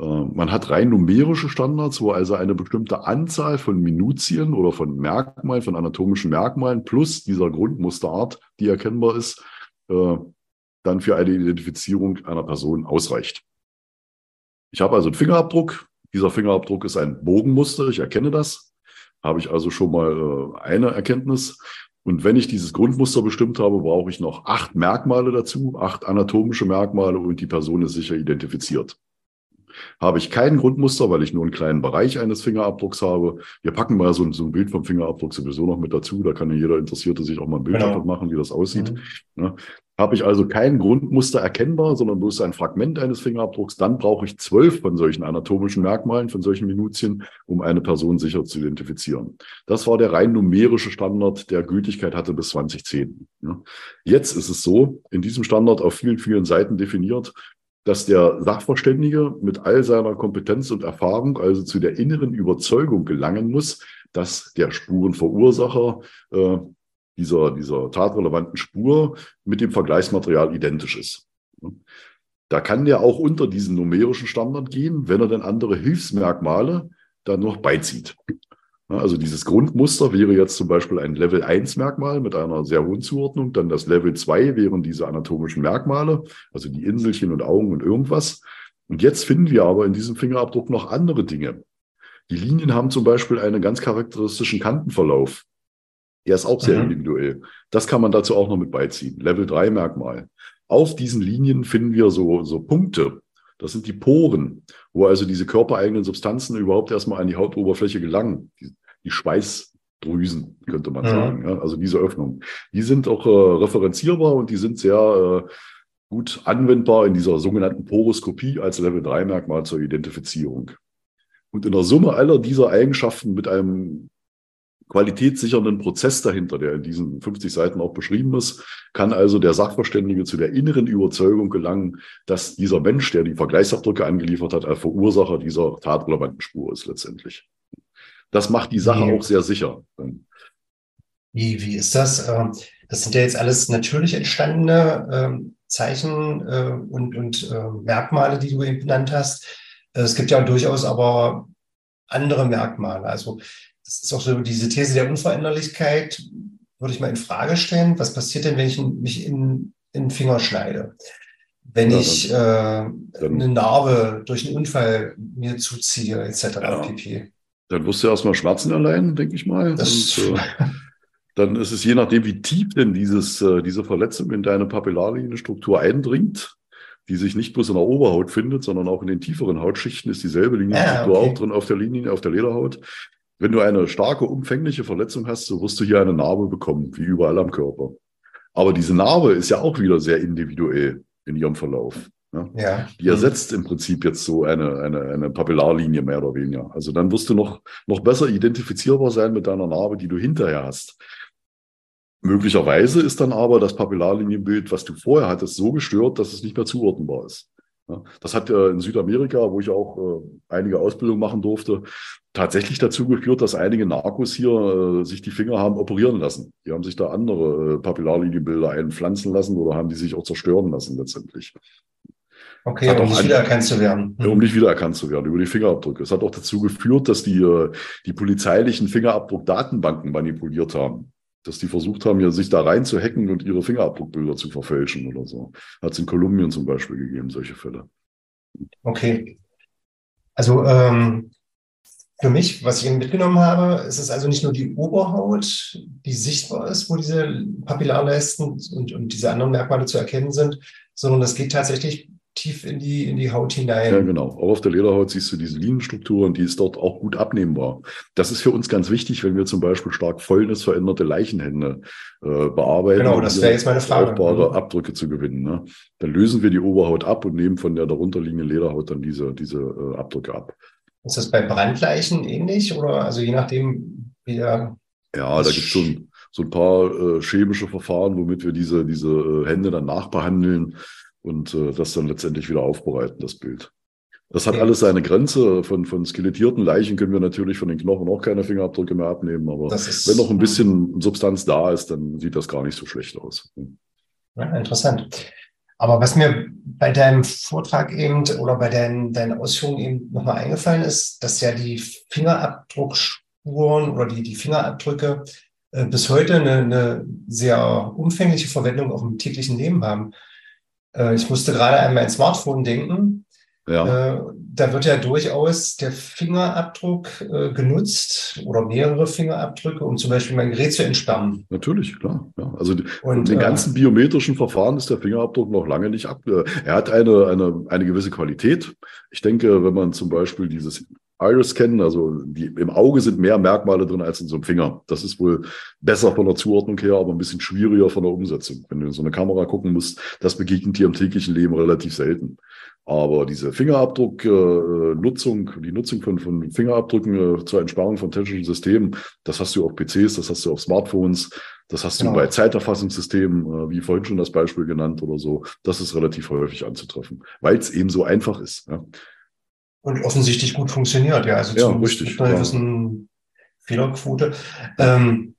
Äh, man hat rein numerische Standards, wo also eine bestimmte Anzahl von Minutien oder von Merkmalen, von anatomischen Merkmalen plus dieser Grundmusterart, die erkennbar ist, äh, dann für eine Identifizierung einer Person ausreicht. Ich habe also einen Fingerabdruck. Dieser Fingerabdruck ist ein Bogenmuster. Ich erkenne das. Habe ich also schon mal äh, eine Erkenntnis. Und wenn ich dieses Grundmuster bestimmt habe, brauche ich noch acht Merkmale dazu, acht anatomische Merkmale und die Person ist sicher identifiziert. Habe ich kein Grundmuster, weil ich nur einen kleinen Bereich eines Fingerabdrucks habe. Wir packen mal so ein, so ein Bild vom Fingerabdruck sowieso noch mit dazu. Da kann ja jeder Interessierte sich auch mal ein Bild genau. machen, wie das aussieht. Mhm. Ja. Habe ich also kein Grundmuster erkennbar, sondern bloß ein Fragment eines Fingerabdrucks, dann brauche ich zwölf von solchen anatomischen Merkmalen, von solchen Minutien, um eine Person sicher zu identifizieren. Das war der rein numerische Standard, der Gültigkeit hatte bis 2010. Jetzt ist es so, in diesem Standard auf vielen, vielen Seiten definiert, dass der Sachverständige mit all seiner Kompetenz und Erfahrung also zu der inneren Überzeugung gelangen muss, dass der Spurenverursacher äh, dieser, dieser tatrelevanten Spur mit dem Vergleichsmaterial identisch ist. Da kann der auch unter diesen numerischen Standard gehen, wenn er dann andere Hilfsmerkmale dann noch beizieht. Also dieses Grundmuster wäre jetzt zum Beispiel ein Level 1 Merkmal mit einer sehr hohen Zuordnung. Dann das Level 2 wären diese anatomischen Merkmale, also die Inselchen und Augen und irgendwas. Und jetzt finden wir aber in diesem Fingerabdruck noch andere Dinge. Die Linien haben zum Beispiel einen ganz charakteristischen Kantenverlauf. Der ist auch sehr mhm. individuell. Das kann man dazu auch noch mit beiziehen. Level 3 Merkmal. Auf diesen Linien finden wir so, so Punkte. Das sind die Poren, wo also diese körpereigenen Substanzen überhaupt erstmal an die Hautoberfläche gelangen. Die, die Schweißdrüsen, könnte man mhm. sagen. Ja, also diese Öffnung. Die sind auch äh, referenzierbar und die sind sehr äh, gut anwendbar in dieser sogenannten Poroskopie als Level 3 Merkmal zur Identifizierung. Und in der Summe aller dieser Eigenschaften mit einem qualitätssichernden Prozess dahinter, der in diesen 50 Seiten auch beschrieben ist, kann also der Sachverständige zu der inneren Überzeugung gelangen, dass dieser Mensch, der die Vergleichsabdrücke angeliefert hat, ein Verursacher dieser tatrelevanten Spur ist letztendlich. Das macht die Sache wie, auch sehr sicher. Wie, wie ist das? Ähm, das sind ja jetzt alles natürlich entstandene ähm, Zeichen äh, und, und äh, Merkmale, die du eben benannt hast. Äh, es gibt ja durchaus aber andere Merkmale. Also das ist auch so diese These der Unveränderlichkeit, würde ich mal in Frage stellen. Was passiert denn, wenn ich mich in, in den Finger schneide? Wenn ja, ich äh, eine Narbe durch einen Unfall mir zuziehe, etc. Ja, pp. Dann wirst du erstmal Schmerzen allein, denke ich mal. Das, Und, äh, dann ist es je nachdem, wie tief denn dieses, äh, diese Verletzung in deine Papillarlinienstruktur eindringt, die sich nicht bloß in der Oberhaut findet, sondern auch in den tieferen Hautschichten ist dieselbe Linienstruktur ah, okay. auch drin auf der Linie, auf der Lederhaut. Wenn du eine starke, umfängliche Verletzung hast, so wirst du hier eine Narbe bekommen, wie überall am Körper. Aber diese Narbe ist ja auch wieder sehr individuell in ihrem Verlauf. Ja? ja. Die ersetzt im Prinzip jetzt so eine, eine, eine Papillarlinie mehr oder weniger. Also dann wirst du noch, noch besser identifizierbar sein mit deiner Narbe, die du hinterher hast. Möglicherweise ist dann aber das Papillarlinienbild, was du vorher hattest, so gestört, dass es nicht mehr zuordnenbar ist. Das hat äh, in Südamerika, wo ich auch äh, einige Ausbildungen machen durfte, tatsächlich dazu geführt, dass einige Narkos hier äh, sich die Finger haben operieren lassen. Die haben sich da andere Papillarlinienbilder einpflanzen lassen oder haben die sich auch zerstören lassen letztendlich. Okay, um nicht wiedererkannt zu werden. Um nicht wiedererkannt zu werden über die Fingerabdrücke. Es hat auch dazu geführt, dass die, die polizeilichen Fingerabdruckdatenbanken manipuliert haben dass die versucht haben, ja, sich da rein zu hacken und ihre Fingerabdruckbilder zu verfälschen oder so. Hat es in Kolumbien zum Beispiel gegeben, solche Fälle. Okay. Also ähm, für mich, was ich eben mitgenommen habe, ist es also nicht nur die Oberhaut, die sichtbar ist, wo diese Papillarleisten und, und diese anderen Merkmale zu erkennen sind, sondern es geht tatsächlich tief in die, in die Haut hinein. Ja, genau. Auch auf der Lederhaut siehst du diese Linienstruktur und die ist dort auch gut abnehmbar. Das ist für uns ganz wichtig, wenn wir zum Beispiel stark fäulnisveränderte Leichenhände äh, bearbeiten. Genau, das wäre jetzt meine Frage. Brauchbare mhm. Abdrücke zu gewinnen. Ne? Dann lösen wir die Oberhaut ab und nehmen von der darunterliegenden Lederhaut dann diese, diese äh, Abdrücke ab. Ist das bei Brandleichen ähnlich oder also je nachdem, wie der. Ja, da gibt es ein, so ein paar äh, chemische Verfahren, womit wir diese, diese äh, Hände dann nachbehandeln und äh, das dann letztendlich wieder aufbereiten, das Bild. Das hat alles seine Grenze. Von, von skelettierten Leichen können wir natürlich von den Knochen auch keine Fingerabdrücke mehr abnehmen. Aber ist, wenn noch ein bisschen Substanz da ist, dann sieht das gar nicht so schlecht aus. Ja, interessant. Aber was mir bei deinem Vortrag eben oder bei deinen, deinen Ausführungen eben nochmal eingefallen ist, dass ja die Fingerabdruckspuren oder die, die Fingerabdrücke äh, bis heute eine, eine sehr umfängliche Verwendung auch im täglichen Leben haben. Äh, ich musste gerade an mein Smartphone denken. Ja. Äh, da wird ja durchaus der Fingerabdruck äh, genutzt oder mehrere Fingerabdrücke, um zum Beispiel mein Gerät zu entsperren. Natürlich, klar. Ja. Also und den ganzen biometrischen Verfahren ist der Fingerabdruck noch lange nicht ab. Er hat eine, eine, eine gewisse Qualität. Ich denke, wenn man zum Beispiel dieses Iris kennen. Also die, im Auge sind mehr Merkmale drin als in so einem Finger. Das ist wohl besser von der Zuordnung her, aber ein bisschen schwieriger von der Umsetzung. Wenn du in so eine Kamera gucken musst, das begegnet dir im täglichen Leben relativ selten. Aber diese Fingerabdruck-Nutzung, äh, die Nutzung von, von Fingerabdrücken äh, zur Entsparung von technischen Systemen, das hast du auf PCs, das hast du auf Smartphones, das hast du genau. bei Zeiterfassungssystemen, äh, wie vorhin schon das Beispiel genannt oder so. Das ist relativ häufig anzutreffen, weil es eben so einfach ist. Ja. Und offensichtlich gut funktioniert, ja. Also ja, richtig. Mit einer gewissen Fehlerquote. Ähm,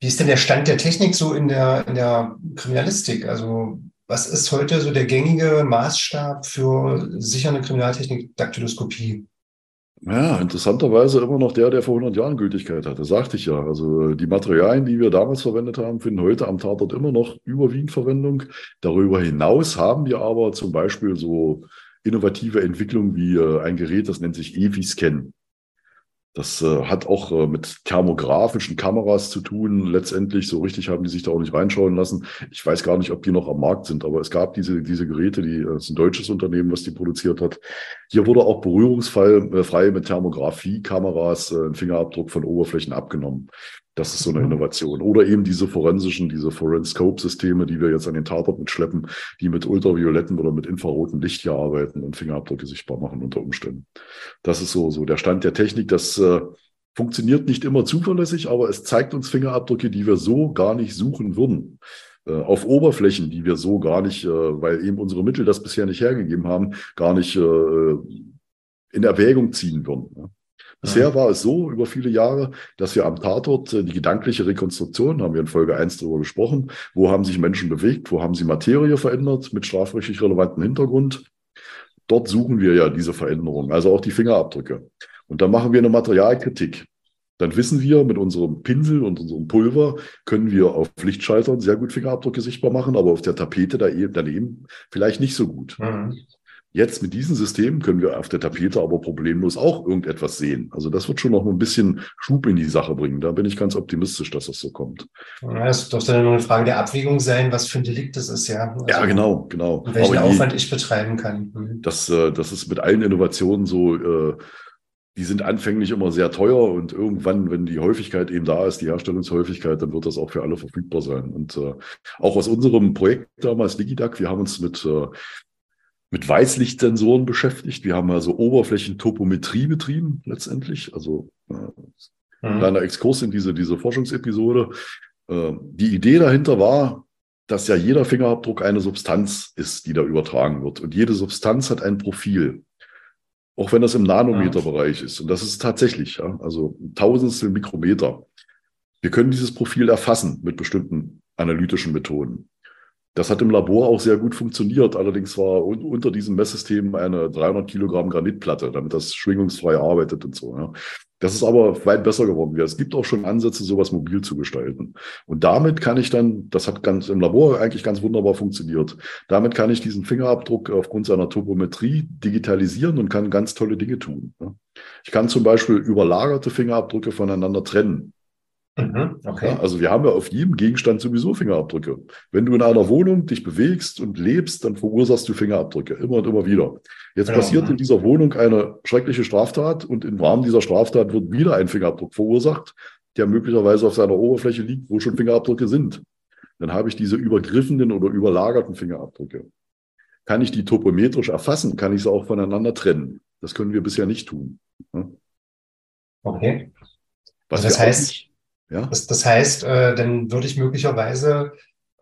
wie ist denn der Stand der Technik so in der, in der Kriminalistik? Also was ist heute so der gängige Maßstab für sicherne Kriminaltechnik, Daktyloskopie? Ja, interessanterweise immer noch der, der vor 100 Jahren Gültigkeit hatte, sagte ich ja. Also die Materialien, die wir damals verwendet haben, finden heute am Tatort immer noch überwiegend Verwendung. Darüber hinaus haben wir aber zum Beispiel so innovative Entwicklung wie äh, ein Gerät, das nennt sich EVI-Scan. Das äh, hat auch äh, mit thermografischen Kameras zu tun. Letztendlich, so richtig haben die sich da auch nicht reinschauen lassen. Ich weiß gar nicht, ob die noch am Markt sind, aber es gab diese, diese Geräte, die, das ist ein deutsches Unternehmen, was die produziert hat. Hier wurde auch berührungsfrei mit Thermografie-Kameras ein Fingerabdruck von Oberflächen abgenommen. Das ist so eine. Innovation. Oder eben diese forensischen, diese Forenscope-Systeme, die wir jetzt an den Tatort mitschleppen, die mit ultravioletten oder mit infraroten Licht hier arbeiten und Fingerabdrücke sichtbar machen unter Umständen. Das ist so, so der Stand der Technik. Das äh, funktioniert nicht immer zuverlässig, aber es zeigt uns Fingerabdrücke, die wir so gar nicht suchen würden. Äh, auf Oberflächen, die wir so gar nicht, äh, weil eben unsere Mittel das bisher nicht hergegeben haben, gar nicht äh, in Erwägung ziehen würden. Bisher war es so über viele Jahre, dass wir am Tatort äh, die gedankliche Rekonstruktion, haben wir in Folge 1 darüber gesprochen, wo haben sich Menschen bewegt, wo haben sie Materie verändert mit strafrechtlich relevantem Hintergrund. Dort suchen wir ja diese Veränderungen, also auch die Fingerabdrücke. Und dann machen wir eine Materialkritik. Dann wissen wir, mit unserem Pinsel und unserem Pulver können wir auf Lichtschaltern sehr gut Fingerabdrücke sichtbar machen, aber auf der Tapete daneben vielleicht nicht so gut. Mhm. Jetzt mit diesem System können wir auf der Tapete aber problemlos auch irgendetwas sehen. Also das wird schon noch ein bisschen Schub in die Sache bringen. Da bin ich ganz optimistisch, dass das so kommt. Ja, das dürfte dann nur eine Frage der Abwägung sein, was für ein Delikt das ist, ja. Also ja, genau, genau. Und welchen aber Aufwand ich betreiben kann. Mhm. Das, äh, das ist mit allen Innovationen so, äh, die sind anfänglich immer sehr teuer und irgendwann, wenn die Häufigkeit eben da ist, die Herstellungshäufigkeit, dann wird das auch für alle verfügbar sein. Und äh, auch aus unserem Projekt damals Digidac, wir haben uns mit mit Weißlichtsensoren beschäftigt. Wir haben also Oberflächentopometrie betrieben letztendlich. Also äh, mhm. kleiner Exkurs in diese, diese Forschungsepisode. Äh, die Idee dahinter war, dass ja jeder Fingerabdruck eine Substanz ist, die da übertragen wird. Und jede Substanz hat ein Profil. Auch wenn das im Nanometerbereich ist. Und das ist tatsächlich, ja, also Tausendstel Mikrometer. Wir können dieses Profil erfassen mit bestimmten analytischen Methoden. Das hat im Labor auch sehr gut funktioniert. Allerdings war unter diesem Messsystem eine 300 Kilogramm Granitplatte, damit das schwingungsfrei arbeitet und so. Ja. Das ist aber weit besser geworden. Es gibt auch schon Ansätze, sowas mobil zu gestalten. Und damit kann ich dann, das hat ganz im Labor eigentlich ganz wunderbar funktioniert. Damit kann ich diesen Fingerabdruck aufgrund seiner Topometrie digitalisieren und kann ganz tolle Dinge tun. Ich kann zum Beispiel überlagerte Fingerabdrücke voneinander trennen. Mhm, okay. Ja, also wir haben ja auf jedem Gegenstand sowieso Fingerabdrücke. Wenn du in einer Wohnung dich bewegst und lebst, dann verursachst du Fingerabdrücke immer und immer wieder. Jetzt genau. passiert in dieser Wohnung eine schreckliche Straftat und im Rahmen dieser Straftat wird wieder ein Fingerabdruck verursacht, der möglicherweise auf seiner Oberfläche liegt, wo schon Fingerabdrücke sind. Dann habe ich diese übergriffenen oder überlagerten Fingerabdrücke. Kann ich die topometrisch erfassen? Kann ich sie auch voneinander trennen? Das können wir bisher nicht tun. Okay. Was also das heißt, ja? Das, das heißt, äh, dann würde ich möglicherweise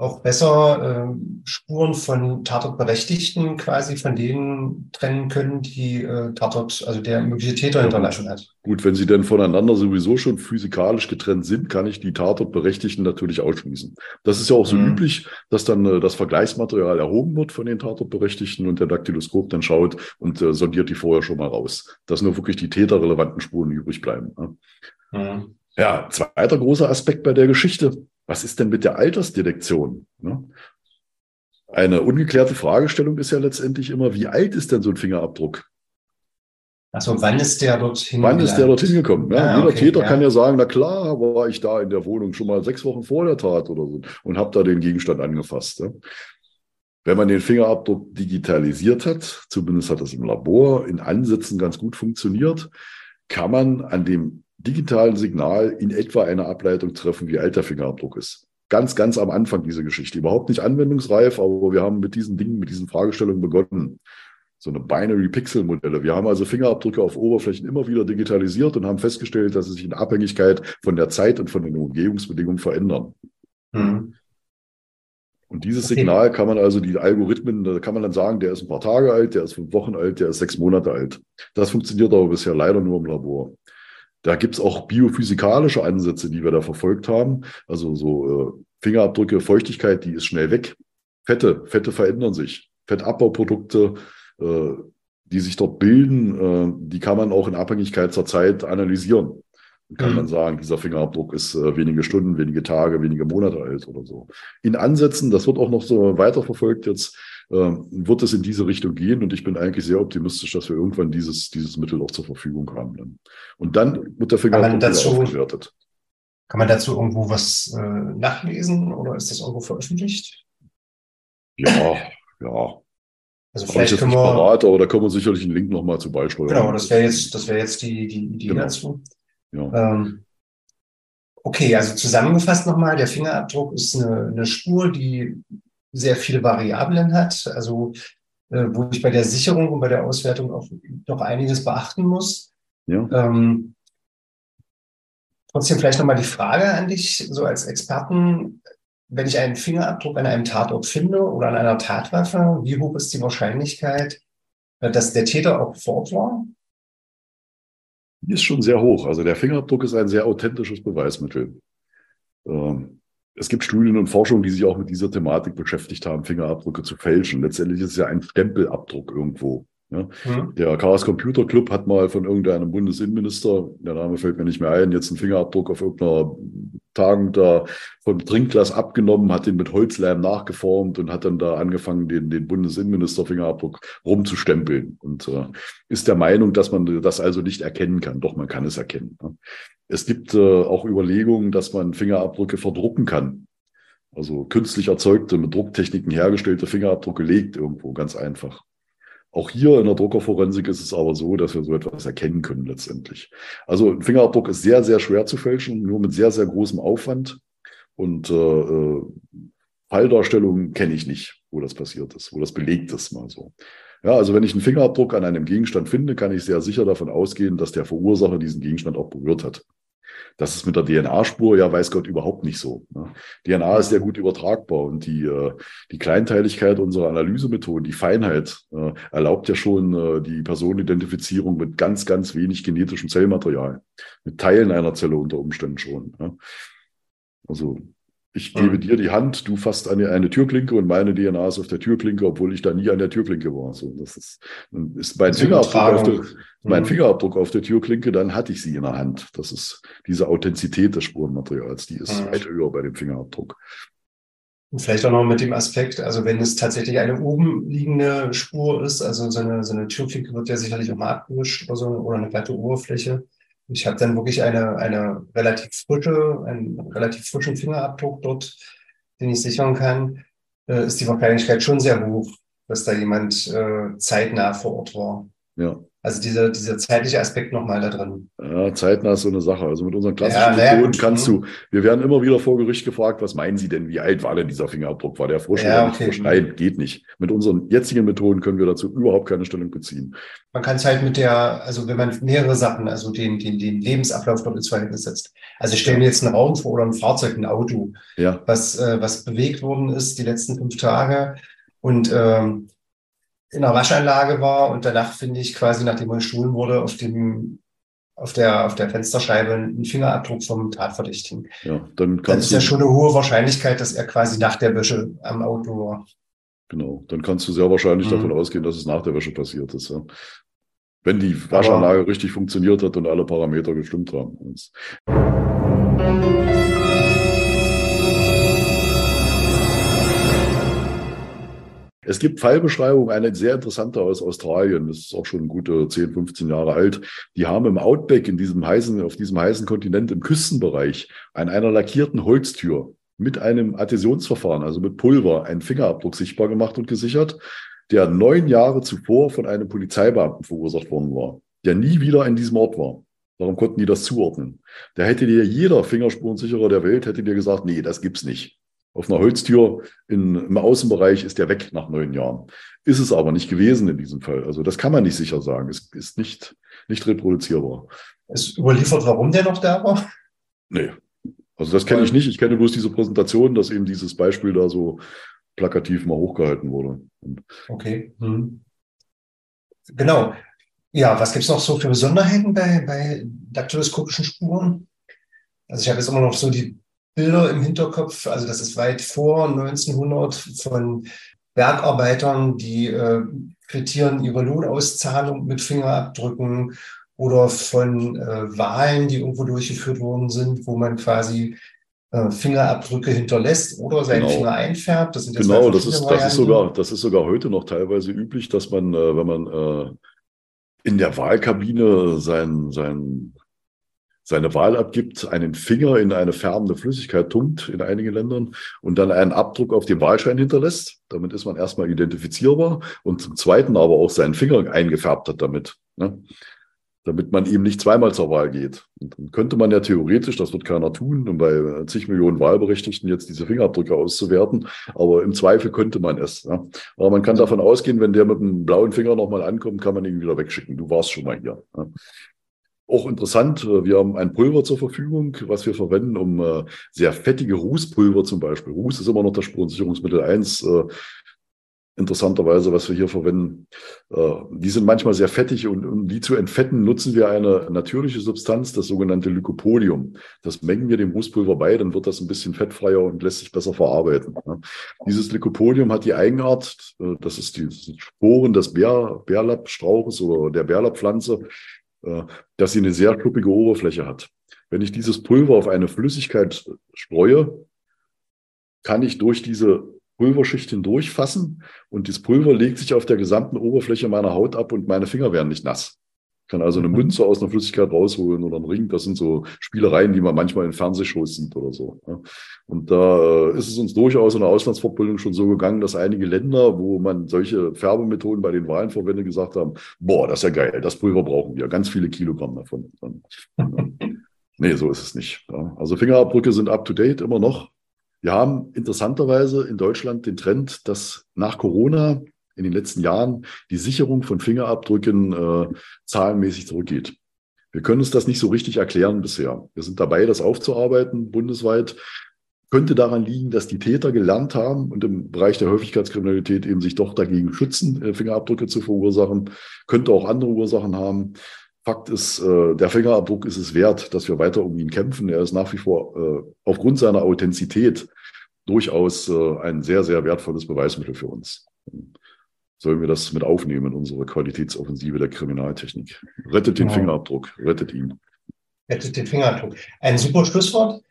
auch besser äh, Spuren von Tatortberechtigten quasi von denen trennen können, die äh, Tatort, also der mögliche Täter hinterlassen hat. Gut, wenn sie denn voneinander sowieso schon physikalisch getrennt sind, kann ich die Tatortberechtigten natürlich ausschließen. Das ist ja auch so mhm. üblich, dass dann äh, das Vergleichsmaterial erhoben wird von den Tatortberechtigten und der Daktyloskop dann schaut und äh, sondiert die vorher schon mal raus, dass nur wirklich die täterrelevanten Spuren übrig bleiben. Ne? Mhm. Ja, zweiter großer Aspekt bei der Geschichte. Was ist denn mit der Altersdetektion? Ne? Eine ungeklärte Fragestellung ist ja letztendlich immer, wie alt ist denn so ein Fingerabdruck? Also wann ist der dorthin Wann ist der dorthin gekommen? Ja, ah, jeder okay, Täter ja. kann ja sagen, na klar, war ich da in der Wohnung schon mal sechs Wochen vor der Tat oder so und habe da den Gegenstand angefasst. Ja. Wenn man den Fingerabdruck digitalisiert hat, zumindest hat das im Labor in Ansätzen ganz gut funktioniert, kann man an dem digitalen Signal in etwa eine Ableitung treffen, wie alt der Fingerabdruck ist. Ganz, ganz am Anfang diese Geschichte. Überhaupt nicht anwendungsreif, aber wir haben mit diesen Dingen, mit diesen Fragestellungen begonnen. So eine Binary-Pixel-Modelle. Wir haben also Fingerabdrücke auf Oberflächen immer wieder digitalisiert und haben festgestellt, dass sie sich in Abhängigkeit von der Zeit und von den Umgebungsbedingungen verändern. Mhm. Und dieses okay. Signal kann man also, die Algorithmen, da kann man dann sagen, der ist ein paar Tage alt, der ist fünf Wochen alt, der ist sechs Monate alt. Das funktioniert aber bisher leider nur im Labor. Da gibt es auch biophysikalische Ansätze, die wir da verfolgt haben. Also so äh, Fingerabdrücke, Feuchtigkeit, die ist schnell weg. Fette, Fette verändern sich. Fettabbau-Produkte, äh, die sich dort bilden, äh, die kann man auch in Abhängigkeit zur Zeit analysieren. Dann kann mhm. man sagen, dieser Fingerabdruck ist äh, wenige Stunden, wenige Tage, wenige Monate alt oder so. In Ansätzen, das wird auch noch so weiterverfolgt jetzt, wird es in diese Richtung gehen. Und ich bin eigentlich sehr optimistisch, dass wir irgendwann dieses, dieses Mittel auch zur Verfügung haben. Dann. Und dann wird der Fingerabdruck aufgewertet. Kann man dazu irgendwo was äh, nachlesen oder ist das irgendwo veröffentlicht? Ja, ja. Also vielleicht können wir. Parat, aber da können wir sicherlich einen Link nochmal zu beisteuern. Genau, das wäre jetzt, das wäre jetzt die, die Idee genau. dazu. Ja. Ähm, okay, also zusammengefasst nochmal, der Fingerabdruck ist eine, eine Spur, die sehr viele Variablen hat, also äh, wo ich bei der Sicherung und bei der Auswertung auch noch einiges beachten muss. Ja. Ähm, trotzdem vielleicht nochmal die Frage an dich, so als Experten, wenn ich einen Fingerabdruck an einem Tatort finde oder an einer Tatwaffe, wie hoch ist die Wahrscheinlichkeit, äh, dass der Täter auch vor Ort war? Die ist schon sehr hoch. Also der Fingerabdruck ist ein sehr authentisches Beweismittel. Ähm, es gibt Studien und Forschung, die sich auch mit dieser Thematik beschäftigt haben, Fingerabdrücke zu fälschen. Letztendlich ist es ja ein Stempelabdruck irgendwo. Ja. Mhm. Der Chaos Computer Club hat mal von irgendeinem Bundesinnenminister, der Name fällt mir nicht mehr ein, jetzt einen Fingerabdruck auf irgendeiner Tagung da von Trinkglas abgenommen, hat den mit Holzleim nachgeformt und hat dann da angefangen, den, den Bundesinnenminister Fingerabdruck rumzustempeln und äh, ist der Meinung, dass man das also nicht erkennen kann. Doch, man kann es erkennen. Ja. Es gibt äh, auch Überlegungen, dass man Fingerabdrücke verdrucken kann. Also künstlich erzeugte, mit Drucktechniken hergestellte Fingerabdrücke legt irgendwo, ganz einfach. Auch hier in der Druckerforensik ist es aber so, dass wir so etwas erkennen können letztendlich. Also ein Fingerabdruck ist sehr, sehr schwer zu fälschen, nur mit sehr, sehr großem Aufwand. Und äh, äh, Falldarstellungen kenne ich nicht, wo das passiert ist, wo das belegt ist, mal so. Ja, also wenn ich einen Fingerabdruck an einem Gegenstand finde, kann ich sehr sicher davon ausgehen, dass der Verursacher diesen Gegenstand auch berührt hat. Das ist mit der DNA-Spur ja, weiß Gott, überhaupt nicht so. Ne? DNA ist sehr gut übertragbar und die, äh, die Kleinteiligkeit unserer Analysemethoden, die Feinheit, äh, erlaubt ja schon äh, die Personenidentifizierung mit ganz, ganz wenig genetischem Zellmaterial, mit Teilen einer Zelle unter Umständen schon. Ne? Also ich gebe mhm. dir die Hand, du fasst eine, eine Türklinke und meine DNA ist auf der Türklinke, obwohl ich da nie an der Türklinke war. So, das ist, ist mein, Fingerabdruck auf, der, mein mhm. Fingerabdruck auf der Türklinke, dann hatte ich sie in der Hand. Das ist diese Authentizität des Spurenmaterials, die ist mhm. weit höher bei dem Fingerabdruck. Und vielleicht auch noch mit dem Aspekt, also wenn es tatsächlich eine oben liegende Spur ist, also so eine, so eine Türklinke wird ja sicherlich auch mal abgewischt oder, so, oder eine glatte Oberfläche, Ich habe dann wirklich eine, eine relativ frische, einen relativ frischen Fingerabdruck dort, den ich sichern kann, äh, ist die Wahrscheinlichkeit schon sehr hoch, dass da jemand äh, zeitnah vor Ort war. Ja. Also dieser, dieser zeitliche Aspekt nochmal da drin. Ja, zeitnah ist so eine Sache. Also mit unseren klassischen ja, Methoden kannst du, wir werden immer wieder vor Gericht gefragt, was meinen Sie denn, wie alt war denn dieser Fingerabdruck? War der frisch ja, oder okay. frisch? Nein, geht nicht. Mit unseren jetzigen Methoden können wir dazu überhaupt keine Stellung beziehen. Man kann es halt mit der, also wenn man mehrere Sachen, also den, den, den Lebensablauf dort ins Verhältnis setzt. Also ich stelle mir jetzt einen Raum vor oder ein Fahrzeug, ein Auto, ja. was, äh, was bewegt worden ist die letzten fünf Tage. Und ähm, in der Waschanlage war und danach finde ich quasi, nachdem man gestohlen wurde, auf dem auf der, auf der Fensterscheibe einen Fingerabdruck vom Tatverdächtigen. Ja, dann kannst das ist ja schon eine hohe Wahrscheinlichkeit, dass er quasi nach der Wäsche am Auto war. Genau, dann kannst du sehr wahrscheinlich mhm. davon ausgehen, dass es nach der Wäsche passiert ist. Ja. Wenn die Waschanlage Aber, richtig funktioniert hat und alle Parameter gestimmt haben. Es gibt Fallbeschreibungen, eine sehr interessante aus Australien, das ist auch schon gute 10, 15 Jahre alt. Die haben im Outback, in diesem heißen, auf diesem heißen Kontinent, im Küstenbereich, an einer lackierten Holztür mit einem Adhäsionsverfahren, also mit Pulver, einen Fingerabdruck sichtbar gemacht und gesichert, der neun Jahre zuvor von einem Polizeibeamten verursacht worden war, der nie wieder in diesem Ort war. Darum konnten die das zuordnen. Da hätte dir jeder Fingerspurensicherer der Welt hätte dir gesagt, nee, das gibt's nicht. Auf einer Holztür in, im Außenbereich ist der weg nach neun Jahren. Ist es aber nicht gewesen in diesem Fall. Also das kann man nicht sicher sagen. Es ist nicht, nicht reproduzierbar. Es überliefert, warum der noch da war? Nee. Also das kenne ich nicht. Ich kenne bloß diese Präsentation, dass eben dieses Beispiel da so plakativ mal hochgehalten wurde. Okay. Hm. Genau. Ja, was gibt es noch so für Besonderheiten bei, bei daktyloskopischen Spuren? Also ich habe jetzt immer noch so die Bilder im Hinterkopf. Also das ist weit vor 1900 von Bergarbeitern, die äh, quittieren ihre Lohnauszahlung mit Fingerabdrücken oder von äh, Wahlen, die irgendwo durchgeführt worden sind, wo man quasi äh, Fingerabdrücke hinterlässt oder seinen genau. Finger einfärbt. Das genau, das ist, das, ist sogar, das ist sogar heute noch teilweise üblich, dass man, äh, wenn man äh, in der Wahlkabine sein, sein seine Wahl abgibt, einen Finger in eine färbende Flüssigkeit tunkt in einigen Ländern und dann einen Abdruck auf dem Wahlschein hinterlässt. Damit ist man erstmal identifizierbar und zum Zweiten aber auch seinen Finger eingefärbt hat damit. Ne? Damit man eben nicht zweimal zur Wahl geht. Und dann könnte man ja theoretisch, das wird keiner tun, um bei zig Millionen Wahlberechtigten jetzt diese Fingerabdrücke auszuwerten. Aber im Zweifel könnte man es. Ja? Aber man kann davon ausgehen, wenn der mit einem blauen Finger nochmal ankommt, kann man ihn wieder wegschicken. Du warst schon mal hier. Ja? Auch interessant, äh, wir haben ein Pulver zur Verfügung, was wir verwenden, um äh, sehr fettige Rußpulver zum Beispiel. Ruß ist immer noch das Spurensicherungsmittel 1. Äh, interessanterweise, was wir hier verwenden. Die sind manchmal sehr fettig und um die zu entfetten, nutzen wir eine natürliche Substanz, das sogenannte Lycopodium. Das mengen wir dem Rußpulver bei, dann wird das ein bisschen fettfreier und lässt sich besser verarbeiten. Dieses Lycopodium hat die Eigenart, das ist die Sporen des Bär, Bärlappstrauches oder der Bärlapppflanze, äh, dass sie eine sehr kluppige Oberfläche hat. Wenn ich dieses Pulver auf eine Flüssigkeit streue, kann ich durch diese Pulverschicht hindurchfassen und das Pulver legt sich auf der gesamten Oberfläche meiner Haut ab und meine Finger werden nicht nass kann also eine mhm. Münze aus einer Flüssigkeit rausholen oder einen Ring. Das sind so Spielereien, die man manchmal in Fernsehshows sieht oder so. Und da äh, ist es uns durchaus in der Auslandsfortbildung schon so gegangen, dass einige Länder, wo man solche Färbemethoden bei den Wahlen verwendet, gesagt haben, boah, das ist ja geil, das Pulver brauchen wir. Ganz viele Kilogramm davon. nee, so ist es nicht. Also Fingerabdrücke sind up to date immer noch. Wir haben interessanterweise in Deutschland den Trend, dass nach Corona in den letzten Jahren die Sicherung von Fingerabdrücken äh, zahlenmäßig zurückgeht. Wir können uns das nicht so richtig erklären bisher. Wir sind dabei, das aufzuarbeiten bundesweit. Könnte daran liegen, dass die Täter gelernt haben und im Bereich der Häufigkeitskriminalität eben sich doch dagegen schützen, äh, Fingerabdrücke zu verursachen. Könnte auch andere Ursachen haben. Fakt ist, äh, der Fingerabdruck ist es wert, dass wir weiter um ihn kämpfen. Er ist nach wie vor äh, aufgrund seiner Authentizität durchaus ein sehr, sehr wertvolles Beweismittel für uns sollen wir das mit aufnehmen, unsere Qualitätsoffensive der Kriminaltechnik. Rettet den genau. Fingerabdruck, rettet ihn. Rettet den Fingerabdruck. Ein super Schlusswort.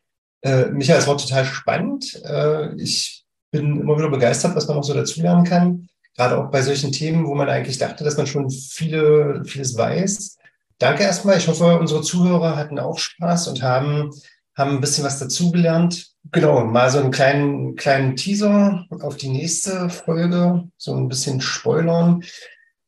Äh, Michael, es war total spannend. Äh, ich bin immer wieder begeistert, was man noch so dazulernen kann. Gerade auch bei solchen Themen, wo man eigentlich dachte, dass man schon viele, vieles weiß. danke erstmal. Ich hoffe, unsere Zuhörer hatten auch Spaß und haben, haben ein bisschen was dazugelernt. Genau, mal so einen kleinen, kleinen Teaser auf die nächste Folge, so ein bisschen spoilern.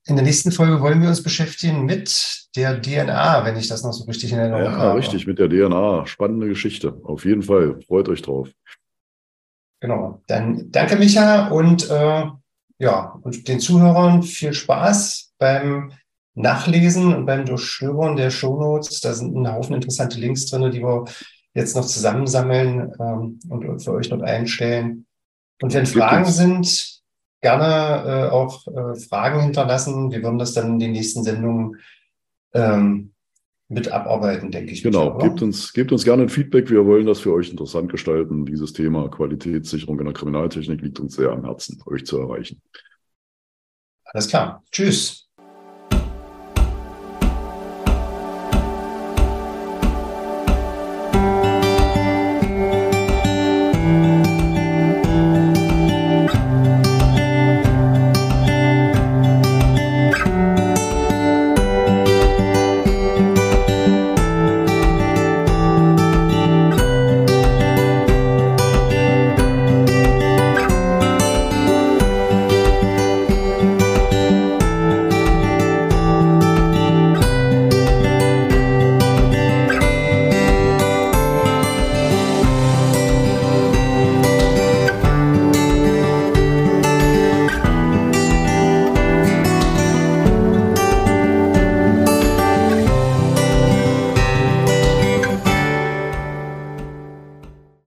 In der nächsten Folge wollen wir uns beschäftigen mit der DNA, wenn ich das noch so richtig in Erinnerung ja, habe. Ja, richtig, mit der DNA. Spannende Geschichte. Auf jeden Fall. Freut euch drauf. Genau. Dann danke, Micha, und äh, ja, und den Zuhörern viel Spaß beim Nachlesen und beim Durchstöbern der Shownotes. Da sind ein Haufen interessante Links drin, die wir jetzt noch zusammensammeln ähm, und für euch dort einstellen. Und wenn Fragen sind, gerne äh, auch äh, Fragen hinterlassen. Wir würden das dann in den nächsten Sendungen ähm, mit abarbeiten, denke ich. Genau, gebt uns, gebt uns gerne ein Feedback. Wir wollen das für euch interessant gestalten. Dieses Thema Qualitätssicherung in der Kriminaltechnik liegt uns sehr am Herzen, euch zu erreichen. Alles klar. Tschüss.